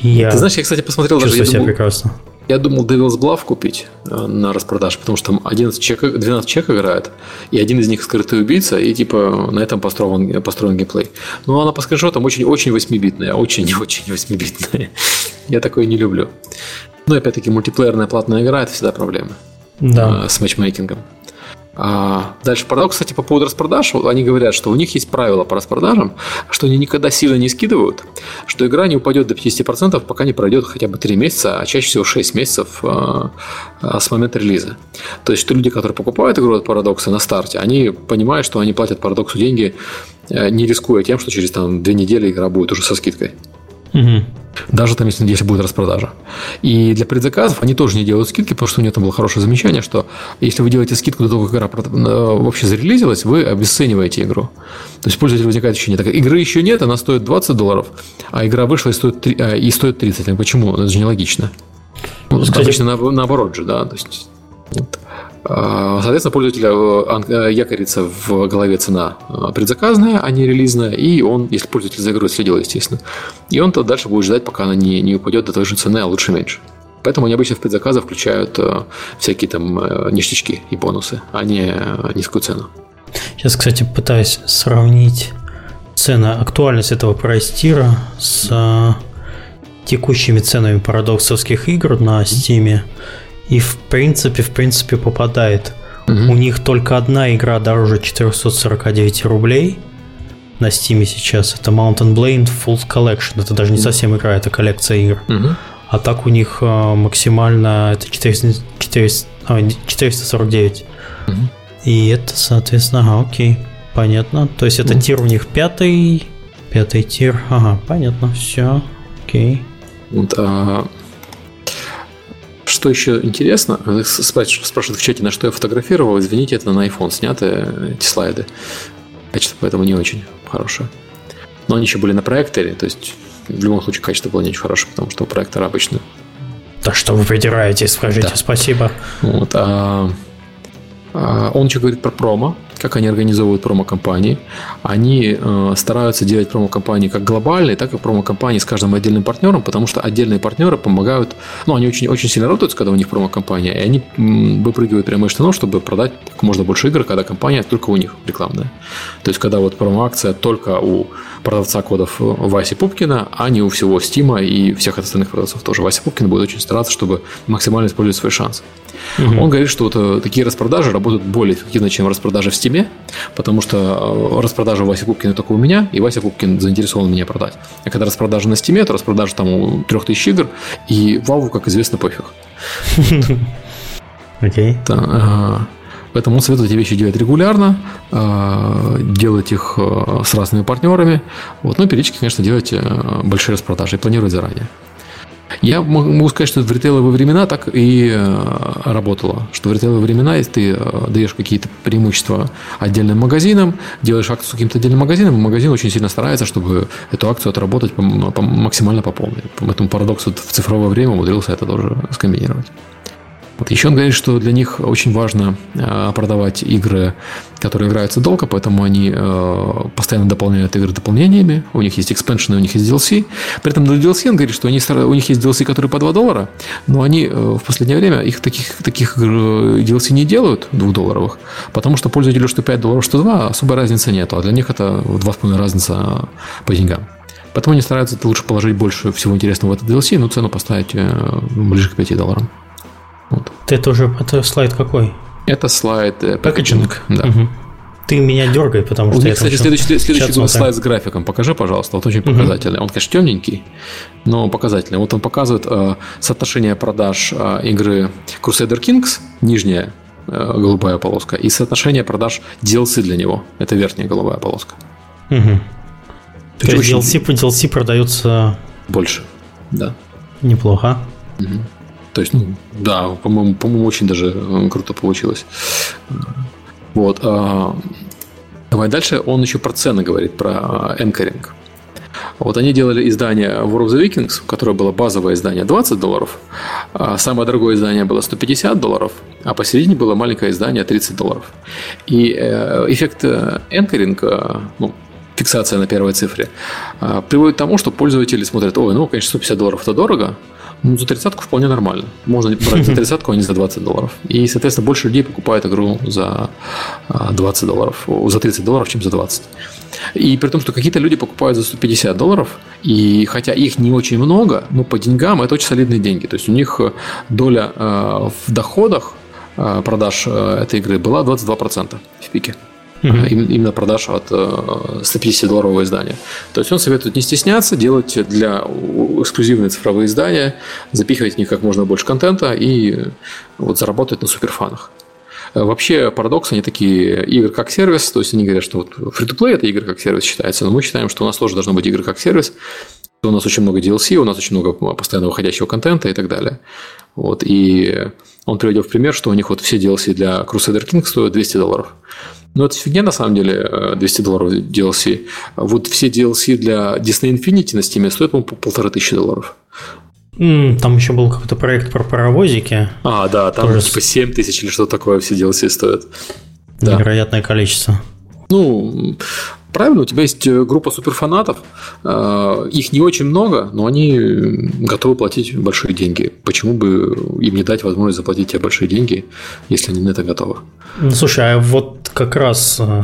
Я Ты знаешь, я, кстати, посмотрел даже... Чувствую себя думал, прекрасно. Я думал Devil's Bluff купить э, на распродаже, потому что там 11 человек, 12 человек играет, и один из них скрытый убийца, и типа на этом построен, построен геймплей. Но она по скриншотам очень-очень 8-битная, очень-очень 8-битная. Я такое не люблю. Но опять-таки мультиплеерная платная игра – это всегда проблема. Да. Э, с матчмейкингом. А дальше парадокс, кстати, по поводу распродаж. Они говорят, что у них есть правила по распродажам, что они никогда сильно не скидывают, что игра не упадет до 50%, пока не пройдет хотя бы 3 месяца, а чаще всего 6 месяцев а, а, с момента релиза. То есть, что люди, которые покупают игру от парадокса на старте, они понимают, что они платят парадоксу деньги, э, не рискуя тем, что через там, 2 недели игра будет уже со скидкой. Угу. Даже там, если, если будет распродажа. И для предзаказов они тоже не делают скидки, потому что у них там было хорошее замечание, что если вы делаете скидку до того, как игра э, вообще зарелизилась, вы обесцениваете игру. То есть пользователь возникает ощущение, так, игры еще нет, она стоит 20 долларов, а игра вышла и стоит, 3, а, и стоит 30. Почему? Это же нелогично. Ну, Кстати, обычно на, наоборот же, да. То есть, вот. Соответственно, пользователя якорится в голове цена предзаказная, а не релизная, и он, если пользователь заигрывает, все дело, естественно, и он то дальше будет ждать, пока она не, не упадет до той же цены, а лучше меньше. Поэтому они обычно в предзаказы включают всякие там ништячки и бонусы, а не низкую цену. Сейчас, кстати, пытаюсь сравнить цены, актуальность этого прайстира с текущими ценами парадоксовских игр на Steam. И в принципе, в принципе попадает. Угу. У них только одна игра дороже 449 рублей на Steam сейчас. Это Mountain Blade Full Collection. Это даже не совсем игра, это коллекция игр. Угу. А так у них э, максимально это 400, 400, 449. Угу. И это, соответственно, ага, окей, понятно. То есть это угу. тир у них пятый, пятый тир. Ага, понятно, все, окей. Вот, а, что еще интересно, спрашивают в чате, на что я фотографировал. Извините, это на iPhone сняты эти слайды. Качество поэтому не очень хорошее. Но они еще были на проекторе, то есть в любом случае качество было не очень хорошее, потому что у проектора обычно. Да что вы придираетесь, скажите да. спасибо. Вот, а, а, он еще говорит про промо как они организовывают промо-компании. Они э, стараются делать промо-компании как глобальные, так и промо-компании с каждым отдельным партнером, потому что отдельные партнеры помогают, ну, они очень, очень сильно работают, когда у них промо-компания, и они м, выпрыгивают прямо из штанов, чтобы продать как можно больше игр, когда компания только у них рекламная. То есть, когда вот промо-акция только у продавца кодов Васи Пупкина, а не у всего Стима и всех остальных продавцов тоже. Вася Пупкин будет очень стараться, чтобы максимально использовать свой шанс. Угу. Он говорит, что вот э, такие распродажи работают более эффективно, чем распродажи в Стиме, потому что э, распродажа Васи Пупкина только у меня, и Вася Пупкин заинтересован меня продать. А когда распродажа на Стиме, то распродажа там у 3000 игр, и Valve, как известно, пофиг. Окей. Поэтому он советует эти вещи делать регулярно, э, делать их с разными партнерами. Вот. Но ну, периодически, конечно, делать большие распродажи и планировать заранее. Я могу сказать, что в ритейловые времена так и э, работало. Что в ритейловые времена, если ты э, даешь какие-то преимущества отдельным магазинам, делаешь акцию с каким-то отдельным магазином, магазин очень сильно старается, чтобы эту акцию отработать максимально по полной. Поэтому парадокс в цифровое время умудрился это тоже скомбинировать. Вот еще он говорит, что для них очень важно э, продавать игры, которые играются долго, поэтому они э, постоянно дополняют игры дополнениями. У них есть экспеншены, у них есть DLC. При этом для DLC он говорит, что они, у них есть DLC, которые по 2 доллара, но они э, в последнее время их таких, таких DLC не делают 2 долларовых, потому что пользователю что 5 долларов, что 2, особой разницы нет. А для них это 2,5 разница по деньгам. Поэтому они стараются лучше положить больше всего интересного в этот DLC, но цену поставить ближе к 5 долларам. Вот. Ты тоже, это слайд какой? Это слайд э, пакетинг, да. Угу. Ты меня дергай, потому что... У меня, кстати, следующий, следующий слайд с графиком. Покажи, пожалуйста. Вот очень показательный. Угу. Он, конечно, темненький, но показательный. Вот он показывает э, соотношение продаж э, игры Crusader Kings, нижняя э, голубая полоска, и соотношение продаж DLC для него. Это верхняя голубая полоска. Угу. То есть DLC, DLC продается... Больше, да. Неплохо. Угу. То есть, ну, да, по-моему, по-моему, очень даже э, круто получилось. Вот. А, давай дальше. Он еще про цены говорит, про энкеринг. Вот они делали издание War of the Vikings, которое было базовое издание 20 долларов, а самое дорогое издание было 150 долларов, а посередине было маленькое издание 30 долларов. И э, эффект энкеринга, ну, фиксация на первой цифре, приводит к тому, что пользователи смотрят, ой, ну, конечно, 150 долларов это дорого, ну, за тридцатку вполне нормально. Можно брать за тридцатку, а не за 20 долларов. И, соответственно, больше людей покупают игру за 20 а, долларов, за 30 долларов, чем за 20. И при том, что какие-то люди покупают за 150 долларов, и хотя их не очень много, но по деньгам это очень солидные деньги. То есть у них доля э, в доходах э, продаж э, этой игры была 22% в пике угу. именно продаж от 150-долларового издания. То есть он советует не стесняться, делать для эксклюзивные цифровые издания, запихивать в них как можно больше контента и вот заработать на суперфанах. Э, вообще, парадокс, они такие игры как сервис, то есть они говорят, что вот free-to-play это игры как сервис считается, но мы считаем, что у нас тоже должно быть игры как сервис, у нас очень много DLC, у нас очень много постоянно выходящего контента и так далее. Вот, и он приводил в пример, что у них вот все DLC для Crusader King стоят 200 долларов. Но это фигня, на самом деле, 200 э, долларов DLC. Вот все DLC для Disney Infinity на Steam стоят, по-моему, полторы тысячи долларов. Там еще был какой-то проект про паровозики. А, да, там Тоже типа 7 тысяч или что такое все DLC стоят. Невероятное да. количество. Ну, правильно, у тебя есть э, группа суперфанатов, э, их не очень много, но они готовы платить большие деньги. Почему бы им не дать возможность заплатить тебе большие деньги, если они на это готовы? Ну, слушай, а вот как раз э,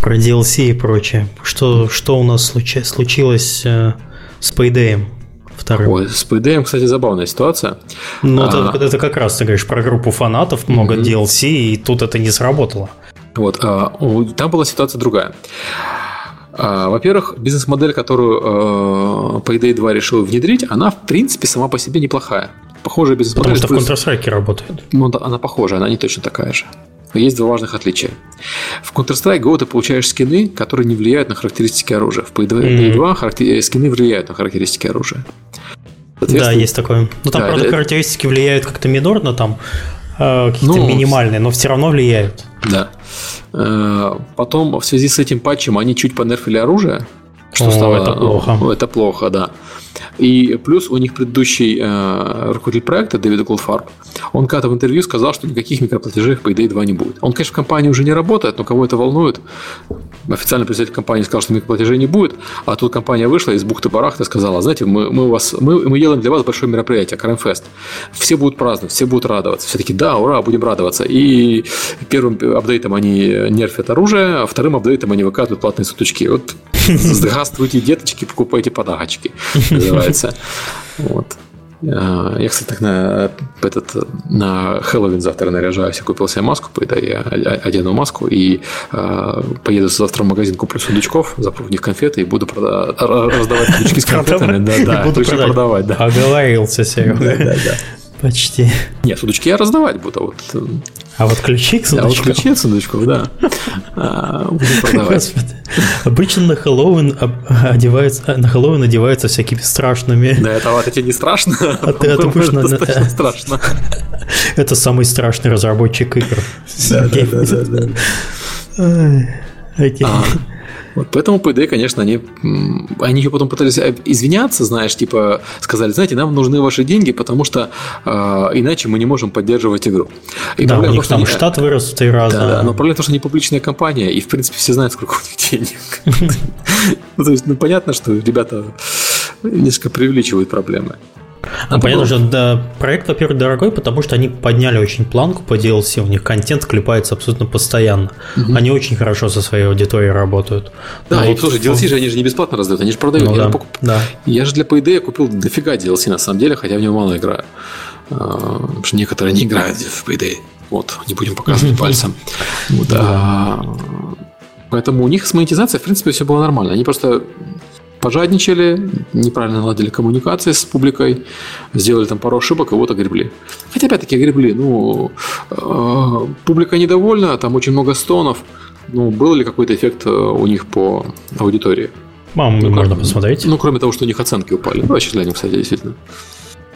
про DLC и прочее. Что, что у нас случилось с Payday? Вторым. Ой, с Payday, кстати, забавная ситуация. Ну, а... это, это как раз, ты говоришь, про группу фанатов, много mm-hmm. DLC, и тут это не сработало. Вот, а, там была ситуация другая. А, во-первых, бизнес-модель, которую э, Payday 2 решил внедрить, она, в принципе, сама по себе неплохая. Похожая бизнес-модель. Потому что в Counter-Strike работает. Ну, она похожая, она не точно такая же. Но есть два важных отличия. В Counter-Strike Go ты получаешь скины, которые не влияют на характеристики оружия. В Payday 2 mm-hmm. скины влияют на характеристики оружия. Да, есть такое. Ну, там, да, правда, это... характеристики влияют как-то минорно, там э, какие-то ну, минимальные, но все равно влияют. Да. Э, потом в связи с этим патчем они чуть понерфили оружие. Что стало, это плохо. Это плохо, да. И плюс у них предыдущий э, руководитель проекта Дэвид Голдфарб, он когда-то в интервью сказал, что никаких микроплатежей в Payday 2 не будет. Он, конечно, в компании уже не работает, но кого это волнует? Официальный представитель компании сказал, что микроплатежей не будет, а тут компания вышла из бухты-барахта и сказала, знаете, мы, мы, у вас, мы, мы делаем для вас большое мероприятие, Крамфест. Все будут праздновать, все будут радоваться. Все таки да, ура, будем радоваться. И первым апдейтом они нерфят оружие, а вторым апдейтом они выкатывают платные суточки. Вот здравствуйте, деточки, покупайте подарочки, называется. Вот. А, я, кстати, так на, этот, на Хэллоуин завтра наряжаюсь. Я купил себе маску, да, я одену маску и э, поеду завтра в магазин, куплю сундучков, запру в них конфеты и буду прода- раздавать сундучки с конфетами. Да, да, буду продавать. да. Оговорился, Серега. Да, да, да. Почти. Нет, сундучки я раздавать буду. Вот. Э, а вот ключи к сундучкам? А вот ключи от сундучков, да. А, продавать. Обычно на Хэллоуин одеваются, на Хэллоуин одеваются всякими страшными. Да, это вот эти не страшно. А ты это обычно... страшно. Это самый страшный разработчик игр. Да, да, да, вот поэтому PD, конечно, они, они еще потом пытались извиняться, знаешь, типа сказали, знаете, нам нужны ваши деньги, потому что э, иначе мы не можем поддерживать игру. И да, у них там они, штат вырос в три раза. Да, да, но проблема в том, что они публичная компания, и в принципе все знают, сколько у них денег. Ну, то есть, ну понятно, что ребята несколько преувеличивают проблемы. Ну, понятно, что да, проект, во-первых, дорогой, потому что они подняли очень планку по DLC, у них контент клепается абсолютно постоянно. Угу. Они очень хорошо со своей аудиторией работают. Да, ну, вот, слушай, DLC же они же не бесплатно раздают, они же продают. Ну, я, да, же покуп... да. я же для PayD купил дофига DLC на самом деле, хотя в него мало играю. А, потому что некоторые не играют в Payday. Вот, не будем показывать пальцем. Вот, а, поэтому у них с монетизацией, в принципе, все было нормально. Они просто пожадничали, неправильно наладили коммуникации с публикой, сделали там пару ошибок и вот огребли. Хотя опять-таки огребли, ну, э, публика недовольна, там очень много стонов. Ну, был ли какой-то эффект э, у них по аудитории? Мам, ну, можно как, посмотреть. Ну, кроме того, что у них оценки упали. Сейчас глянем, кстати, действительно.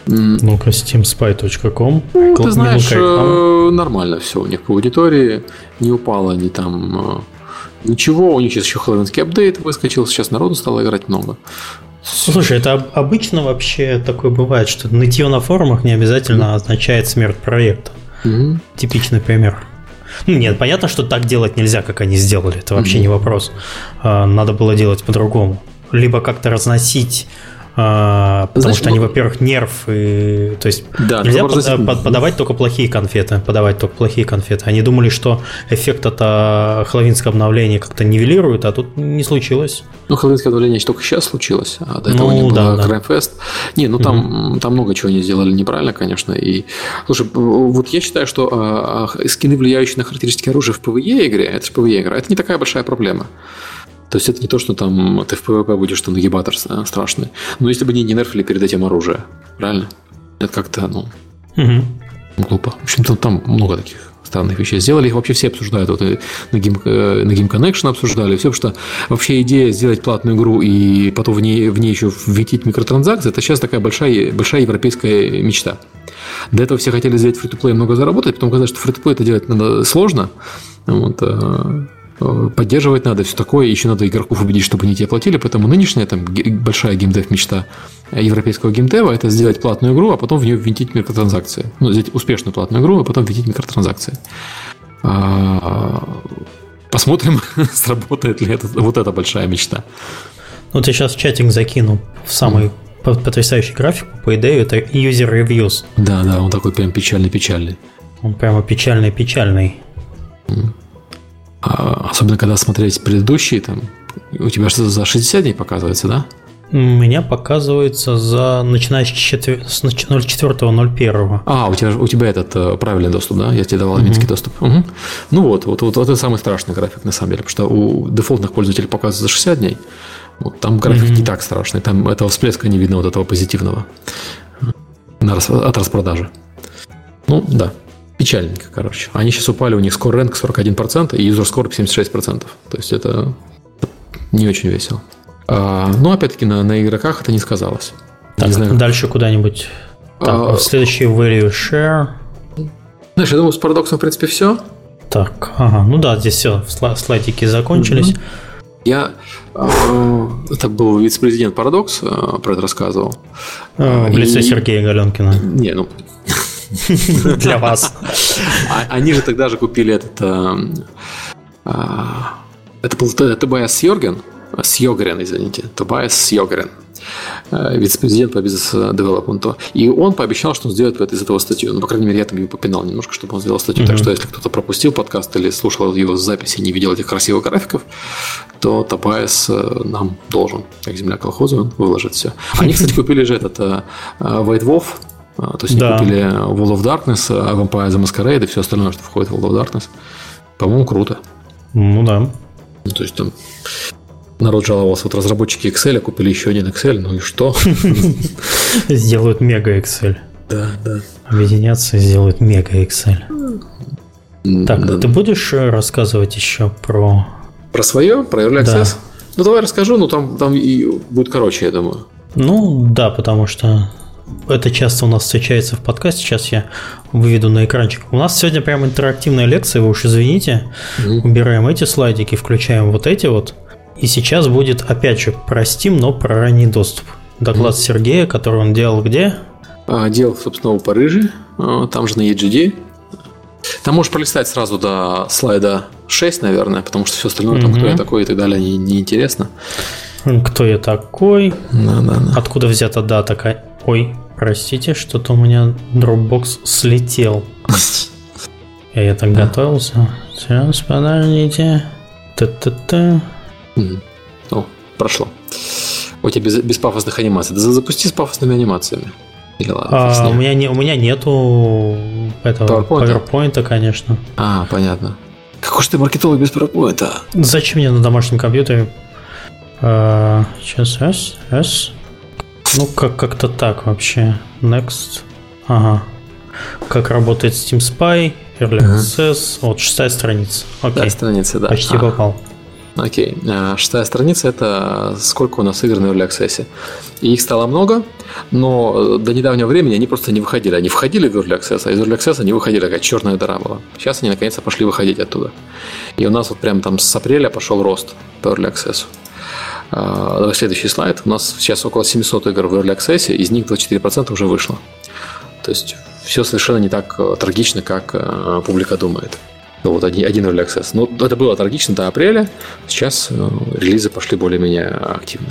Ну-ка, steamspy.com. Ну, ты знаешь, э, нормально все у них по аудитории. Не упало ни там э, Ничего, у них сейчас еще хэллоуинский апдейт выскочил, сейчас народу стало играть много. Слушай, это обычно вообще такое бывает, что нытье на форумах не обязательно означает смерть проекта. Mm-hmm. Типичный пример. Ну, нет, понятно, что так делать нельзя, как они сделали. Это вообще mm-hmm. не вопрос. А, надо было делать по-другому. Либо как-то разносить а, потому Знаешь, что они, ну, во-первых, нерв, и, то есть да, нельзя под, под, подавать только плохие конфеты, подавать только плохие конфеты. Они думали, что эффект от а, хэллоуинского обновления как-то нивелирует, а тут не случилось. Ну, хэллоуинское обновление только сейчас случилось, а до этого ну, не было да, да. Crime Не, ну там, угу. там много чего они сделали неправильно, конечно. И, слушай, вот я считаю, что а, скины, влияющие на характеристики оружия в PvE игре, это же PvE игра, это не такая большая проблема. То есть это не то, что там ты в PvP будешь там нагибатор страшный. Но если бы они не нерфили перед этим оружие, правильно? Это как-то, ну, угу. глупо. В общем, там, много таких странных вещей. Сделали их вообще все обсуждают. Вот и на Game, э, на Game Connection обсуждали. Все, потому что вообще идея сделать платную игру и потом в ней, в ней еще ввинтить микротранзакции, это сейчас такая большая, большая европейская мечта. До этого все хотели сделать фри-то-плей много заработать, потом казалось, что фри-то-плей это делать надо сложно. Вот, Э, поддерживать надо, все такое. Еще надо игроков убедить, чтобы они тебе платили. Поэтому нынешняя там большая геймдев мечта европейского геймдева – это сделать платную игру, а потом в нее ввинтить микротранзакции. Ну, сделать успешную платную игру, а потом ввинтить микротранзакции. А, посмотрим, сработает ли это, вот эта большая мечта. Ну, ты сейчас чатинг закинул в самый mm. потрясающий график. По идее, это user reviews. Да, да, он такой прям печальный-печальный. Он прямо печальный-печальный. Mm. А, особенно, когда смотреть предыдущие, там, у тебя что за 60 дней показывается, да? У меня показывается за начиная с 04.01. А, у тебя, у тебя этот э, правильный доступ, да? Я тебе давал минский угу. доступ. Угу. Ну вот, вот, вот, вот это самый страшный график на самом деле, потому что у дефолтных пользователей показывается за 60 дней. Вот там график угу. не так страшный, там этого всплеска не видно, вот этого позитивного на, от распродажи. Ну, да. Печальненько, короче. Они сейчас упали, у них скоро рэнк 41% и user score 76%. То есть это не очень весело. А, но опять-таки на, на игроках это не сказалось. Так, не знаю, дальше куда-нибудь. Так, а, следующий value share. Знаешь, я думаю, с парадоксом, в принципе, все. Так, ага, ну да, здесь все, слайдики закончились. Я э, это был вице-президент Парадокс, э, про это рассказывал. А, в лице и... Сергея Галенкина. Не, ну для вас. А, они же тогда же купили этот... Э, это был Тобайас Сьорген, Сьогрен, извините, Тобайас Сьогрен, вице-президент по бизнес-девелопменту. И он пообещал, что он сделает из этого статью. Ну, по крайней мере, я там его попинал немножко, чтобы он сделал статью. Mm-hmm. Так что, если кто-то пропустил подкаст или слушал его записи и не видел этих красивых графиков, то Тобайас нам должен, как земля колхоза, он выложит все. Они, кстати, купили же этот White Wolf, то есть да. они купили World of Darkness, Vampire the Masquerade и все остальное, что входит в World of Darkness. По-моему, круто. Ну да. Ну, то есть там народ жаловался, вот разработчики Excel купили еще один Excel, ну и что? Сделают мега Excel. Да, да. Объединятся и сделают мега Excel. Так, да. ты будешь рассказывать еще про... Про свое? Про Early Access? Да. Ну, давай расскажу, но там, там и будет короче, я думаю. Ну, да, потому что это часто у нас встречается в подкасте. Сейчас я выведу на экранчик. У нас сегодня прям интерактивная лекция, вы уж извините. Mm-hmm. Убираем эти слайдики, включаем вот эти вот. И сейчас будет, опять же, про Steam, но про ранний доступ. Доклад mm-hmm. Сергея, который он делал где? А, делал, собственно, у Парижа, а, там же на EGD. Там можешь пролистать сразу до слайда 6, наверное, потому что все остальное, mm-hmm. там кто я такой и так далее, не, не интересно. Кто я такой? Да, да, да. Откуда взята дата? Ой, простите, что-то у меня Dropbox слетел. Я так готовился. Сейчас, подождите. Та-та-та. О, прошло. У тебя без, без пафосных анимаций. Да запусти с пафосными анимациями. Или ладно, а, у, меня не, у меня нету этого PowerPoint, PowerPoint конечно. А, понятно. Какой же ты маркетолог без PowerPoint? Зачем мне на домашнем компьютере? А, сейчас, раз, раз. Ну, как- как-то так вообще. Next. Ага. Как работает Steam Spy, Early Access. Вот, шестая страница. Окей. Да, страница, да. Почти а. попал. Окей. А, шестая страница – это сколько у нас игр на Early Access. И их стало много, но до недавнего времени они просто не выходили. Они входили в Early Access, а из Early Access они выходили, такая черная дыра была. Сейчас они наконец-то пошли выходить оттуда. И у нас вот прям там с апреля пошел рост по Early Access. А, давай следующий слайд. У нас сейчас около 700 игр в Early Access, из них 24% уже вышло. То есть все совершенно не так э, трагично, как э, публика думает. Ну, вот один, один Early Access. Ну, это было трагично до апреля, сейчас э, релизы пошли более-менее активно.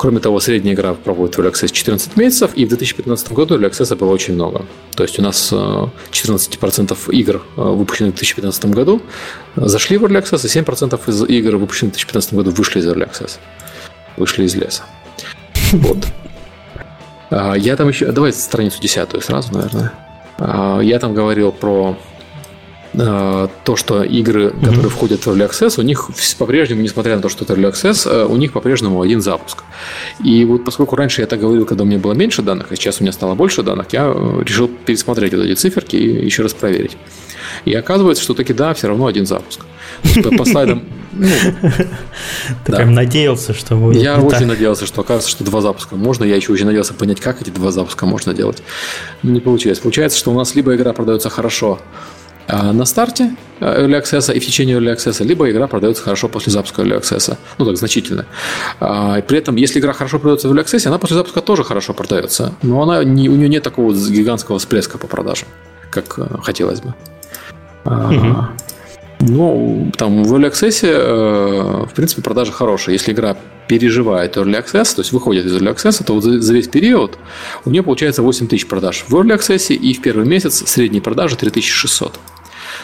Кроме того, средняя игра проводит в Early Access 14 месяцев, и в 2015 году Early Access было очень много. То есть у нас 14% э, игр, э, выпущенных в 2015 году, зашли в Early Access, и 7% из игр, выпущенных в 2015 году, вышли из Early Access. Вышли из леса. Вот. А, я там еще... Давай страницу 10 сразу, наверное. А, я там говорил про то, что игры, mm-hmm. которые входят в Early Access, у них по-прежнему, несмотря на то, что это Early Access, э, у них по-прежнему один запуск. И вот поскольку раньше я так говорил, когда у меня было меньше данных, а сейчас у меня стало больше данных, я э, решил пересмотреть вот эти циферки и еще раз проверить. И оказывается, что таки да, все равно один запуск. По слайдам... Ну, Ты прям надеялся, что будет Я очень надеялся, что оказывается, что два запуска можно. Я еще очень надеялся понять, как эти два запуска можно делать. Не получилось. Получается, что у нас либо игра продается хорошо, на старте э, Early Access и в течение Early Access, либо игра продается хорошо после запуска Early Access. Ну, так, значительно. А, при этом, если игра хорошо продается в Early Access, она после запуска тоже хорошо продается. Но она не, у нее нет такого гигантского всплеска по продажам, как э, хотелось бы. Ну, там в Early Access, э, в принципе, продажи хорошие. Если игра переживает Early Access, то есть выходит из Early Access, то вот за, за весь период у нее получается 8 тысяч продаж в Early Access, и в первый месяц средние продажи 3600.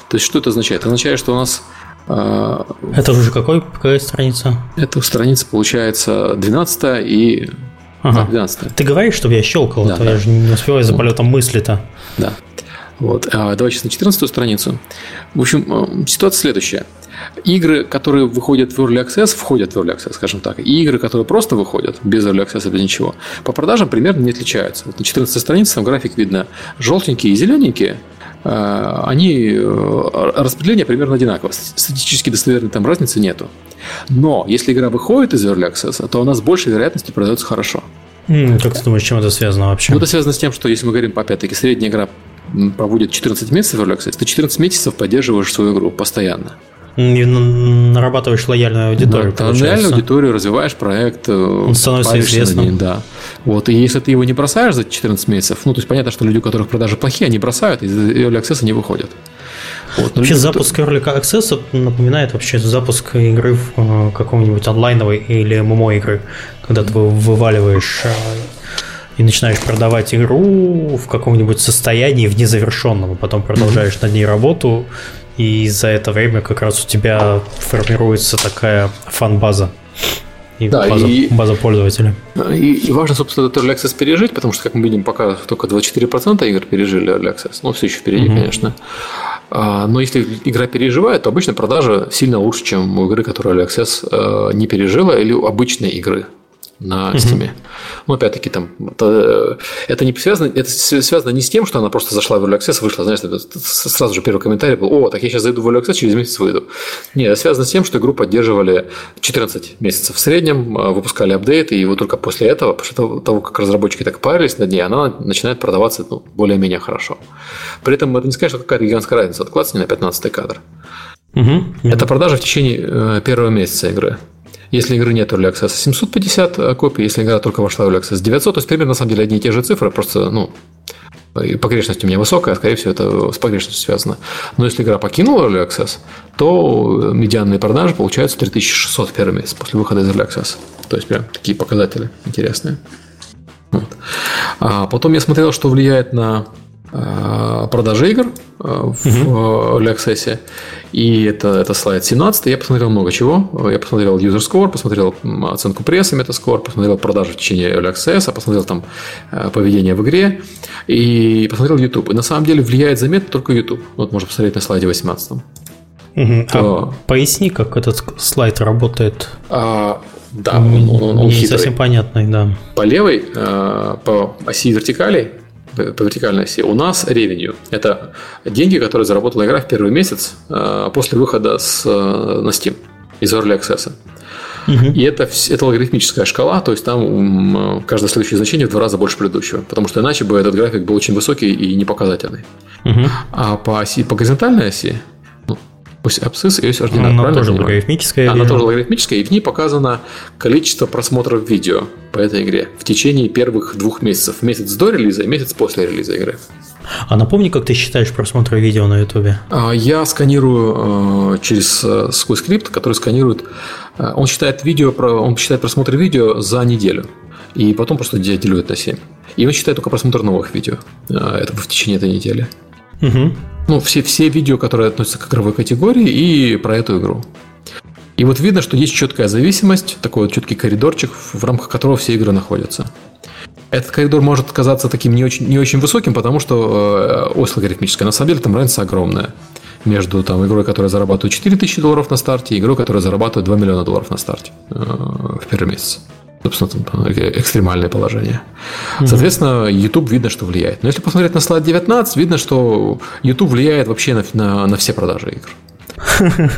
То есть, что это означает? Это означает, что у нас э, это уже какой, какая страница? Это страница, получается, 12 и Ага. Да, 12 Ты говоришь, чтобы я щелкал, да, а то да. я же не успеваю за полетом мысли-то. Да. Вот. А, давай сейчас на 14 страницу. В общем, ситуация следующая. Игры, которые выходят в Early Access, входят в Early Access, скажем так. И игры, которые просто выходят без Early Access, без ничего, по продажам примерно не отличаются. Вот на 14 странице там график видно желтенькие и зелененькие. Э, они э, распределение примерно одинаково. Статистически достоверной там разницы нету. Но если игра выходит из Early Access, то у нас с большей вероятностью продается хорошо. как ты думаешь, чем это связано вообще? Ну, это связано с тем, что если мы говорим, опять-таки, средняя игра проводит 14 месяцев в Early Access, ты 14 месяцев поддерживаешь свою игру постоянно. Нарабатываешь лояльную аудиторию. Да, лояльную аудиторию, развиваешь проект. Э, Он становится известным. Да. Вот, и если ты его не бросаешь за 14 месяцев, ну, то есть понятно, что люди, у которых продажи плохие, они бросают, из Early Access не выходят. Вот. Вообще люди, запуск Early Access напоминает вообще запуск игры в э, каком-нибудь онлайновой или ММО игры, когда ты вываливаешь э, и начинаешь продавать игру в каком-нибудь состоянии в незавершенном, а потом продолжаешь mm-hmm. над ней работу, и за это время как раз у тебя формируется такая фан-база. И да, база, и, база пользователя. И, и важно, собственно, этот Early Access пережить, потому что, как мы видим, пока только 24% игр пережили Early Access. Ну, все еще впереди, mm-hmm. конечно. А, но если игра переживает, то обычно продажа сильно лучше, чем у игры, которая Early Access э, не пережила, или у обычной игры на Steam. Mm-hmm. Но опять-таки там это, это не связано, это связано не с тем, что она просто зашла в Early Access, вышла, знаешь, сразу же первый комментарий был, о, так я сейчас зайду в Early Access, через месяц выйду. Нет, это связано с тем, что игру поддерживали 14 месяцев в среднем, а, выпускали апдейты, и вот только после этого, после того, как разработчики так парились над ней, она начинает продаваться ну, более-менее хорошо. При этом это не сказать, что какая-то гигантская разница, откладываться не на 15 кадр. Угу, Это продажа в течение э, первого месяца игры. Если игры нет Early Access, 750 э, копий. Если игра только вошла в Early Access, 900. То есть, примерно, на самом деле, одни и те же цифры. Просто, ну, погрешность у меня высокая, скорее всего, это с погрешностью связано. Но если игра покинула Early Access, то медианные продажи получаются 3600 в первый месяц после выхода из Early Access. То есть, прям такие показатели интересные. Вот. А потом я смотрел, что влияет на Э, продажи игр э, в. Early Access. И это, это слайд 17. Я посмотрел много чего. Я посмотрел user score, посмотрел оценку прессы Metascore, посмотрел продажи в течение Early Access, посмотрел там поведение в игре и посмотрел YouTube. И на самом деле влияет заметно только YouTube. Вот можно посмотреть на слайде 18. Угу. То... А поясни, как этот слайд работает. А, да, он, он, он не хитрый. совсем понятный, да. По левой, по оси вертикали по вертикальной оси. У нас ревеню – это деньги, которые заработала игра в первый месяц э, после выхода с, э, на Steam из Early Access. Угу. И это, это логарифмическая шкала, то есть там каждое следующее значение в два раза больше предыдущего, потому что иначе бы этот график был очень высокий и непоказательный. Угу. А по оси, по горизонтальной оси Ось абсцисс и ось ординат. Она тоже логарифмическая. Она тоже логарифмическая, и в ней показано количество просмотров видео по этой игре в течение первых двух месяцев. Месяц до релиза и месяц после релиза игры. А напомни, как ты считаешь просмотры видео на Ютубе? А, я сканирую э, через э, свой скрипт, который сканирует. Э, он считает видео, он считает просмотры видео за неделю. И потом просто делит на 7. И он считает только просмотр новых видео. Это в течение этой недели. Угу. Ну, все, все видео, которые относятся к игровой категории и про эту игру. И вот видно, что есть четкая зависимость, такой вот четкий коридорчик, в рамках которого все игры находятся. Этот коридор может казаться таким не очень, не очень высоким, потому что э, ось логарифмическая. На самом деле там разница огромная между там, игрой, которая зарабатывает 4000 долларов на старте, и игрой, которая зарабатывает 2 миллиона долларов на старте э, в первый месяц собственно, там, экстремальное положение. Соответственно, YouTube видно, что влияет. Но если посмотреть на слайд 19, видно, что YouTube влияет вообще на, на, на все продажи игр.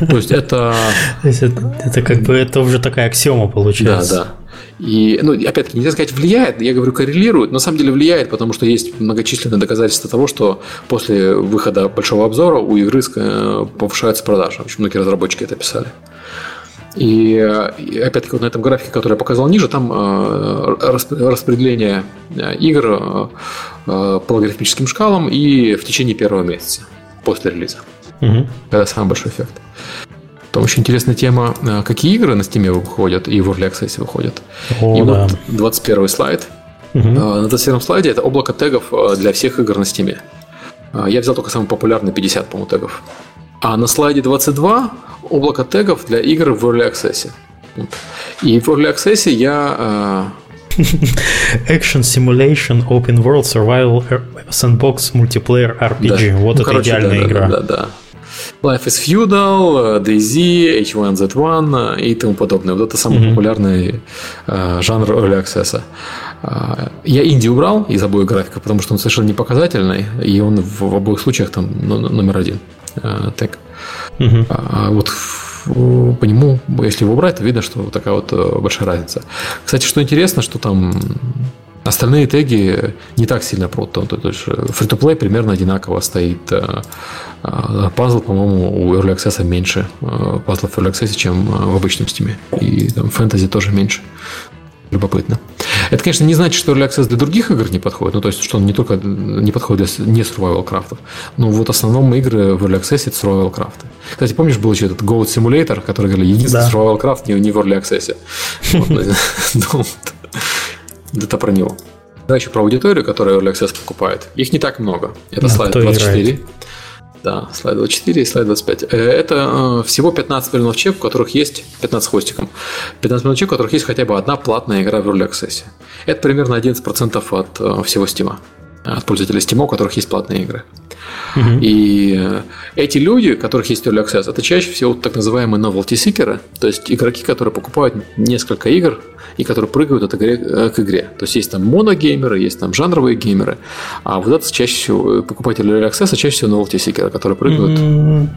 То есть это... это... Это как бы это уже такая аксиома получается. Да, да. И, ну, опять-таки, нельзя сказать влияет, я говорю коррелирует, но на самом деле влияет, потому что есть многочисленные доказательства того, что после выхода большого обзора у игры э, повышаются продажи. Очень многие разработчики это писали. И, и опять-таки, вот на этом графике, который я показал ниже, там э, распределение э, игр э, по логарифмическим шкалам и в течение первого месяца после релиза. Угу. Это самый большой эффект. Там очень интересная тема, э, какие игры на Steam выходят и в Early Access выходят. О, и да. вот 21 слайд. Угу. На 21 слайде это облако тегов э, для всех игр на Steam. Я взял только самый популярный 50, по-моему, тегов. А на слайде 22 облако тегов для игр в Early Access. И в Early Access я Action Simulation Open World Survival Sandbox Multiplayer RPG. Да. Вот ну, это короче, идеальная да, игра. Да, да, да. Life is Feudal, DayZ, H1Z1 и тому подобное. Вот это самый mm-hmm. популярный э, жанр Early Access. Э, я инди убрал из обоих графиков, потому что он совершенно не показательный, и он в, обоих случаях там номер один э, тег. Mm-hmm. А вот по нему, если его убрать, то видно, что такая вот э, большая разница. Кстати, что интересно, что там Остальные теги не так сильно прут. То, есть free-to-play примерно одинаково стоит. Э, э, пазл, по-моему, у Early Access меньше пазлов в Early Access, чем в обычном Steam. И там фэнтези тоже меньше. Любопытно. Это, конечно, не значит, что Early Access для других игр не подходит. Ну, то есть, что он не только не подходит для не survival крафтов. Но вот в основном игры в Early Access это survival крафты. Кстати, помнишь, был еще этот Goat Simulator, который говорили, единственный да. survival крафт не, не в Early Access. Это про него. Дальше про аудиторию, которая Early Access покупает. Их не так много. Это слайд 24. Да, слайд 24 и слайд 25. Э, это э, всего 15 миллионов человек, у которых есть 15 хвостиком. 15 миллионов человек, у которых есть хотя бы одна платная игра в Early Access. Это примерно 11% от э, всего Steam. От пользователей Steam, у которых есть платные игры. Угу. И эти люди, у которых есть Early Access, это чаще всего так называемые novelty seekers, то есть игроки, которые покупают несколько игр и которые прыгают от игры э, к игре. То есть есть там моногеймеры, есть там жанровые геймеры, а вот это чаще всего покупатели Early Access, чаще всего novelty seekers, которые прыгают. Mm-hmm.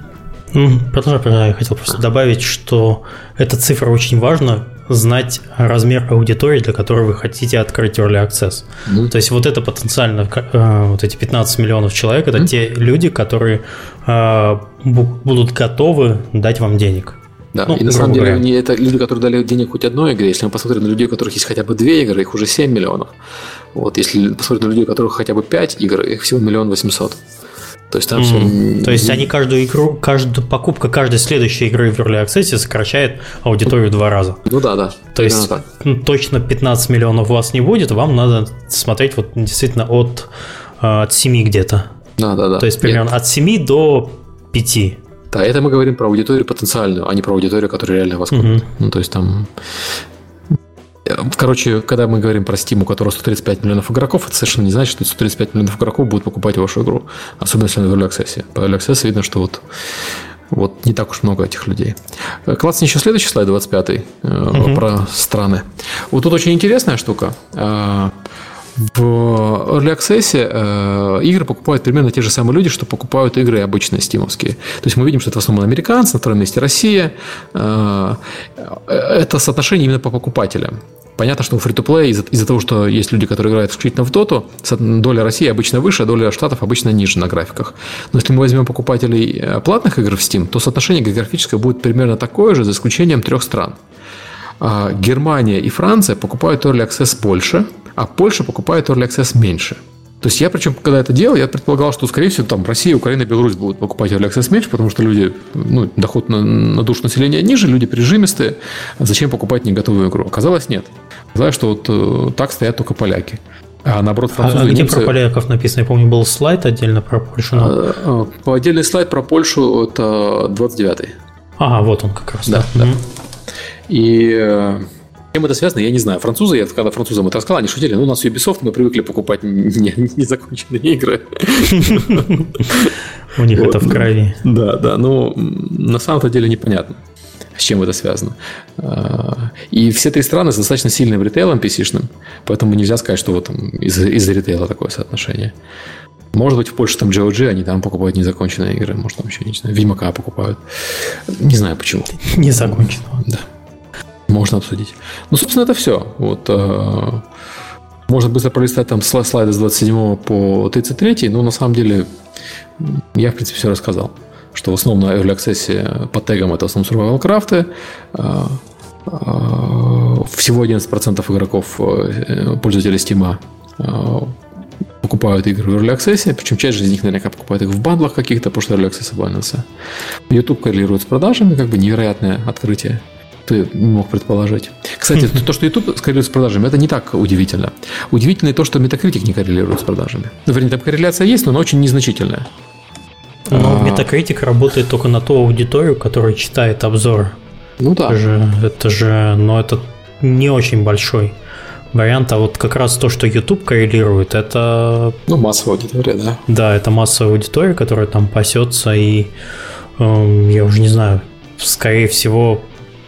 Продолжай, продолжай. Я хотел просто добавить, что эта цифра очень важна, знать размер аудитории, для которой вы хотите открыть Early Access. Mm-hmm. То есть вот это потенциально, э, вот эти 15 миллионов человек, это mm-hmm. те люди, которые э, будут готовы дать вам денег. Да, ну, и на самом деле не это люди, которые дали денег хоть одной игре. Если мы посмотрим на людей, у которых есть хотя бы две игры, их уже 7 миллионов. Вот, если посмотреть на людей, у которых хотя бы 5 игр, их всего миллион восемьсот. То есть там mm. все... То есть они каждую игру, каждую покупка каждой следующей игры в Early Access сокращает аудиторию в два раза. Ну да, да. То есть так. Ну, точно 15 миллионов у вас не будет, вам надо смотреть вот действительно от, э, от 7 где-то. Да, да, да. То есть примерно Нет. от 7 до 5. Да, это мы говорим про аудиторию потенциальную, а не про аудиторию, которая реально вас купит. Угу. Ну, то есть там Короче, когда мы говорим про Steam, у которого 135 миллионов игроков, это совершенно не значит, что 135 миллионов игроков будут покупать вашу игру. Особенно если на Early Access. По Early Access видно, что вот, вот не так уж много этих людей. Классный еще следующий слайд, 25 uh-huh. про страны. Вот тут очень интересная штука. Э, в Early Access э, игры покупают примерно те же самые люди, что покупают игры обычные стимовские. То есть мы видим, что это в основном американцы, на втором месте Россия. Э, это соотношение именно по покупателям. Понятно, что у free-to-play из-за, из того, что есть люди, которые играют исключительно в доту, доля России обычно выше, а доля штатов обычно ниже на графиках. Но если мы возьмем покупателей э, платных игр в Steam, то соотношение географическое будет примерно такое же, за исключением трех стран. А, Германия и Франция покупают Early Access больше – а Польша покупает Early Access меньше. То есть я, причем, когда это делал, я предполагал, что, скорее всего, там Россия, Украина, Беларусь будут покупать Early Access меньше, потому что люди, ну, доход на, на душу населения ниже, люди прижимистые. Зачем покупать не готовую игру? Оказалось, нет. Оказалось, что вот э, так стоят только поляки. А наоборот, французы а, а где немцы... про поляков написано? Я помню, был слайд отдельно про Польшу. Но... А, а, отдельный слайд про Польшу это 29-й. Ага, вот он как раз. Да, да. да. И э, чем это связано, я не знаю. Французы, я когда французам это рассказал, они шутили, ну, у нас Ubisoft, мы привыкли покупать незаконченные игры. У них это в крови. Да, да, но на самом-то деле непонятно с чем это связано. А, и все три страны достаточно сильным ритейлом PC-шным, поэтому нельзя сказать, что вот там из-за из ритейла такое соотношение. Может быть, в Польше там GOG, они там покупают незаконченные игры, может, там еще, не знаю, Ведьмака покупают. Не знаю почему. Незаконченного. Да. Можно обсудить. Ну, собственно, это все. Вот, э, можно быстро пролистать там слайды с 27 по 33, но на самом деле я, в принципе, все рассказал. Что в основном на Early Access по тегам это в основном survival крафты. Э, э, всего 11% игроков, э, пользователей Steam покупают игры в Early Access, причем часть из них наверняка покупают их в бандлах каких-то, потому что Early Access банился. YouTube коррелирует с продажами, как бы невероятное открытие ты мог предположить. Кстати, то, что YouTube коррелирует с продажами, это не так удивительно. Удивительно то, что Metacritic не коррелирует с продажами. Ну, вернее, там корреляция есть, но она очень незначительная. Но а... Metacritic работает только на ту аудиторию, которая читает обзор. Ну да. Это же, это же, но это не очень большой вариант, а вот как раз то, что YouTube коррелирует, это... Ну, массовая аудитория, да. Да, это массовая аудитория, которая там пасется, и э, я уже не знаю, скорее всего,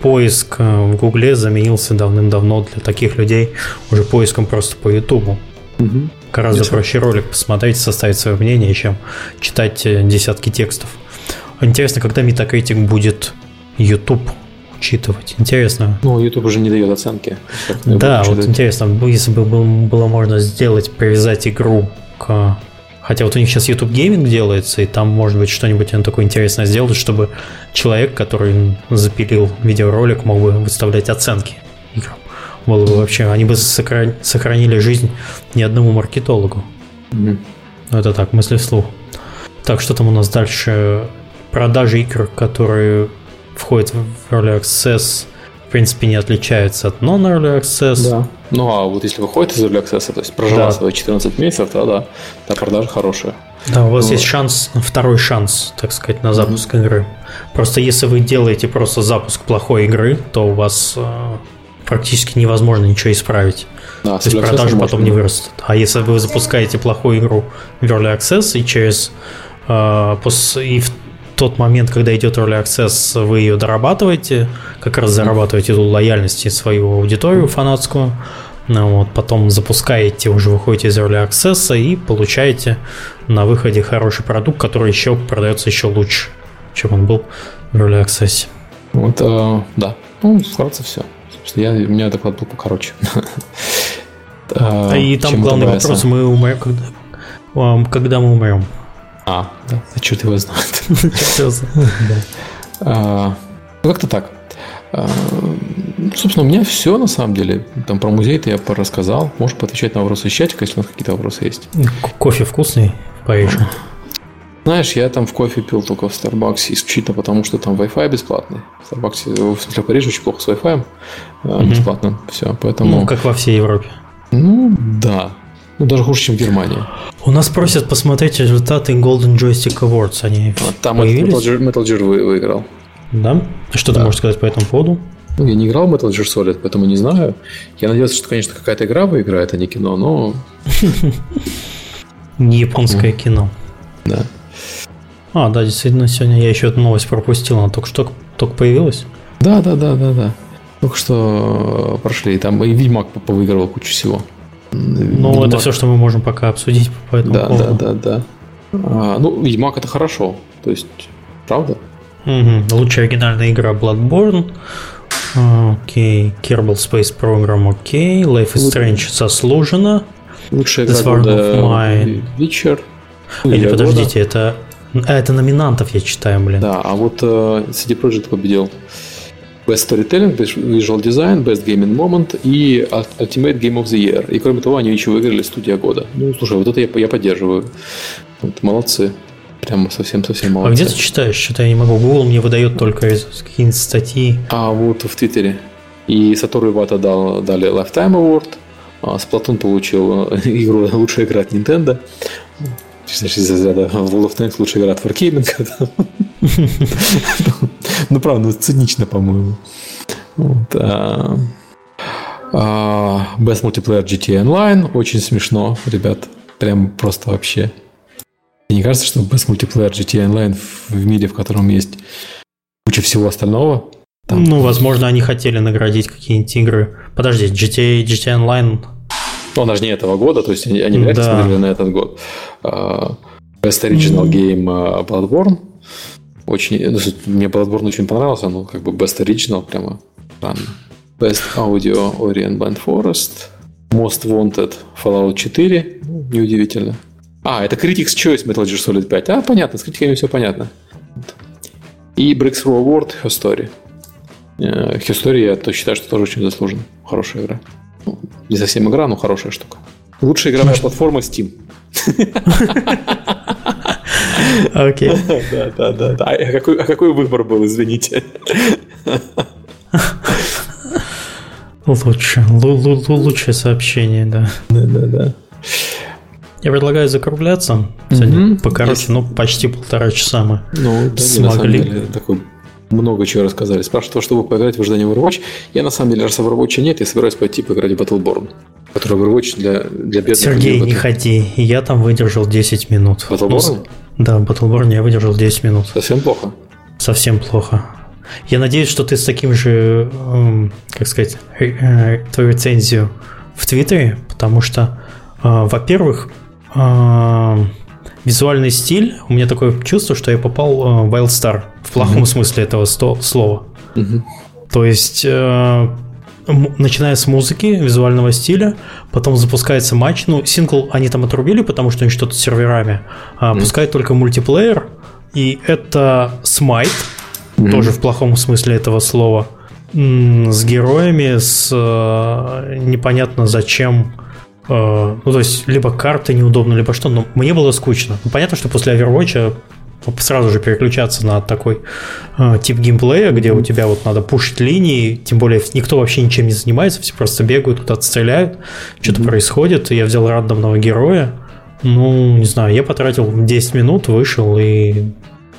поиск э, в Гугле заменился давным-давно для таких людей уже поиском просто по Ютубу. Угу. Гораздо Если... проще ролик посмотреть, составить свое мнение, чем читать э, десятки текстов. Интересно, когда Metacritic будет YouTube учитывать. Интересно. Ну, YouTube уже не дает оценки. Да, вот интересно, если бы было можно сделать, привязать игру к Хотя вот у них сейчас YouTube Gaming делается, и там, может быть, что-нибудь он такое интересное сделать, чтобы человек, который запилил видеоролик, мог бы выставлять оценки играм. Было бы вообще, они бы сохранили жизнь ни одному маркетологу. Mm-hmm. Это так, мысли вслух. Так, что там у нас дальше? Продажи игр, которые входят в Early Access, принципе, не отличаются от Non-Early Access. Да. Ну, а вот если выходит из Early Access, то есть прожила да. свои 14 месяцев, то да, да, продажа хорошая. Да, у вас ну, есть шанс, второй шанс, так сказать, на запуск mm-hmm. игры. Просто если вы делаете просто запуск плохой игры, то у вас э, практически невозможно ничего исправить. Да, то есть продажи потом не вырастут. А если вы запускаете плохую игру в Early Access и через э, и в тот момент, когда идет Early Access, вы ее дорабатываете, как раз зарабатываете эту лояльность и свою аудиторию фанатскую, ну, вот, потом запускаете, уже выходите из Early Access и получаете на выходе хороший продукт, который еще продается еще лучше, чем он был в Early Access. Вот, э, да. Ну, вкратце все. Я, у меня доклад был покороче. А, и там главный вопрос, мы умрем, когда, когда мы умрем. А, да, а черт его знает. А, ну, как-то так. А, собственно, у меня все на самом деле. Там про музей-то я рассказал. Можешь поотвечать на вопросы из чатика, если у нас какие-то вопросы есть. Кофе вкусный в Париже? Знаешь, я там в кофе пил только в Starbucks исключительно потому, что там Wi-Fi бесплатный. В Starbucks, в смысле, в Париже очень плохо с Wi-Fi угу. бесплатным. Все, поэтому... Ну, как во всей Европе. Ну, да. Ну, даже хуже, чем в Германии. У нас просят посмотреть результаты Golden Joystick Awards. Они а, Там появились? Metal Gear, Metal Gear выиграл. Да? Что да. ты можешь сказать по этому поводу? Ну, я не играл в Metal Gear Solid, поэтому не знаю. Я надеялся, что, конечно, какая-то игра выиграет, а не кино, но... Не японское кино. Да. А, да, действительно, сегодня я еще эту новость пропустил, она только что только появилась. Да, да, да, да, да. Только что прошли, там и Ведьмак выигрывал кучу всего. Ну, Ведьмак... это все, что мы можем пока обсудить по этому да, поводу. Да, да, да. А, ну, Ведьмак это хорошо. То есть, правда? Угу. Лучшая оригинальная игра Bloodborne. Окей. Kerbal Space Program, окей. Life is Strange заслуженно. Лучшая игра года Witcher. Или подождите, это... А, это номинантов я читаю, блин. Да, а вот uh, CD Projekt победил. Best Storytelling, Best Visual Design, Best Gaming Moment и Ultimate Game of the Year. И кроме того, они еще выиграли студия года. Ну, слушай, вот это я, я поддерживаю. Вот, молодцы. Прямо совсем-совсем молодцы. А где ты читаешь? Что-то я не могу. Google мне выдает только какие-нибудь статьи. А вот в Твиттере. И Сатору Ивата дал, дали Lifetime Award. А Splatoon получил э, игру лучшая игра от Nintendo. Значит, из разряда World of Tanks лучшая игра от Wargaming. Ну, правда, цинично, по-моему. Вот, а, а, Best Multiplayer GTA Online. Очень смешно, ребят. Прям просто вообще. Мне не кажется, что Best Multiplayer GTA Online в мире, в котором есть куча всего остального. Там... Ну, возможно, они хотели наградить какие-нибудь игры. Подожди, GTA, GTA Online... Ну, она же не этого года, то есть они, вряд ли да. смотрели на этот год. Uh, Best Original Game uh, Bloodborne. Очень, ну, мне Bloodborne очень понравился, но как бы Best Original прямо странно. Best Audio Ori and Blind Forest. Most Wanted Fallout 4. Ну, неудивительно. А, это Critics Choice Metal Gear Solid 5. А, понятно, с критиками все понятно. И Breakthrough Award Her Story. Her Story я то считаю, что тоже очень заслуженно. Хорошая игра. Ну, не совсем игра, но хорошая штука. Лучшая игровая платформа Steam. Окей. Да, да, да. А какой, а какой выбор был, извините? Лучше. Лучшее сообщение, да. Да, да, да. Я предлагаю закругляться. Сегодня покороче, ну, почти полтора часа мы ну, да, смогли. На деле, такой много чего рассказали. Спрашивают, чтобы поиграть в ожидании Overwatch. Я на самом деле, раз Overwatch нет, я собираюсь пойти поиграть в Battleborn. Который Overwatch для, для бедных Сергей, не ходи. Я там выдержал 10 минут. Battleborn? Да, Battleborn я выдержал 10 минут. Совсем плохо? Совсем плохо. Я надеюсь, что ты с таким же, эм, как сказать, э, твою рецензию в Твиттере, потому что, э, во-первых, э, визуальный стиль, у меня такое чувство, что я попал в Wildstar в плохом mm-hmm. смысле этого слова. Mm-hmm. То есть начиная с музыки, визуального стиля, потом запускается матч. Ну, сингл они там отрубили, потому что они что-то с серверами. А, mm. Пускай только мультиплеер. И это Смайт, mm. тоже в плохом смысле этого слова. С героями, с э, непонятно зачем. Э, ну, то есть, либо карты неудобно, либо что. Но мне было скучно. Ну, понятно, что после Overwatch сразу же переключаться на такой э, тип геймплея, где у тебя вот надо пушить линии, тем более никто вообще ничем не занимается, все просто бегают, куда-то стреляют, что-то mm-hmm. происходит. Я взял рандомного героя, ну, не знаю, я потратил 10 минут, вышел и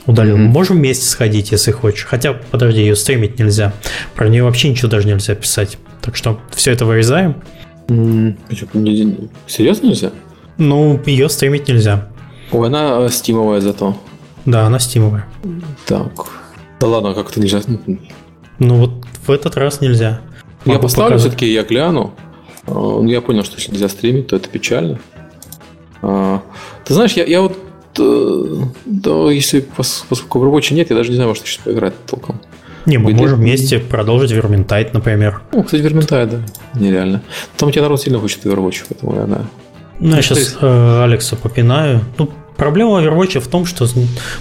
удалил. Mm-hmm. Можем вместе сходить, если хочешь. Хотя, подожди, ее стримить нельзя. Про нее вообще ничего даже нельзя писать. Так что все это вырезаем. Mm-hmm. Серьезно нельзя? Ну, ее стримить нельзя. Ой, она э, стимовая зато. Да, она стимовая. Так. Да ладно, как это нельзя? Ну вот в этот раз нельзя. Могу я поставлю все-таки, я гляну. А, ну, я понял, что если нельзя стримить, то это печально. А, ты знаешь, я, я вот э, да, если поскольку в рабочей нет, я даже не знаю, во что сейчас поиграть толком. Не, мы Будет можем вместе продолжить Vermintide, например. Ну, кстати, Vermintide, да, нереально. Там у тебя народ сильно хочет Overwatch, поэтому я, да. Ну, я сейчас э, Алекса попинаю. Ну, Проблема Overwatch в том, что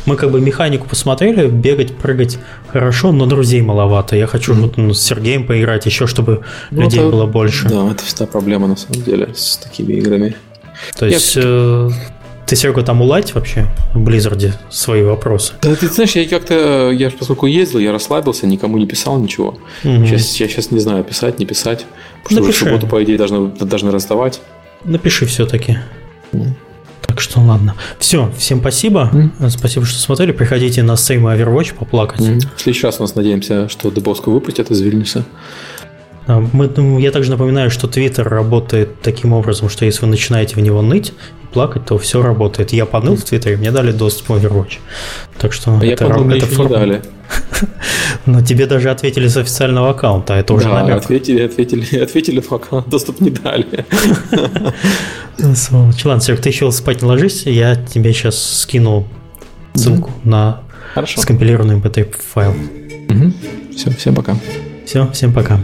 мы как бы механику посмотрели, бегать, прыгать хорошо, но друзей маловато. Я хочу mm-hmm. ну, с Сергеем поиграть еще, чтобы ну, людей это, было больше. Да, это всегда проблема на самом деле с такими играми. То есть... Я... Э, ты, Серега, там уладь вообще в Blizzard свои вопросы? Да, ты знаешь, я как-то, я же поскольку ездил, я расслабился, никому не писал ничего. Угу. Сейчас, я сейчас не знаю, писать, не писать. Потому Напиши. что в субботу, по идее, должны, должны раздавать. Напиши все-таки. Mm. Так что ладно. Все, всем спасибо. Mm. Спасибо, что смотрели. Приходите на стримы Overwatch поплакать. Mm. В следующий раз у нас надеемся, что Дебоску выпустят из Вильнюса. Мы, ну, я также напоминаю, что Twitter работает таким образом, что если вы начинаете в него ныть плакать, то все работает. Я поныл в Твиттере, мне дали доступ в Overwatch. Так что а это, я подумал, это форма... не дали. Но тебе даже ответили с официального аккаунта, это уже да, намек. ответили, ответили, ответили в аккаунт, доступ не дали. Ладно, Серег, ты еще спать не ложись, я тебе сейчас скину ссылку на скомпилированный mp файл. Все, всем пока. Все, всем пока.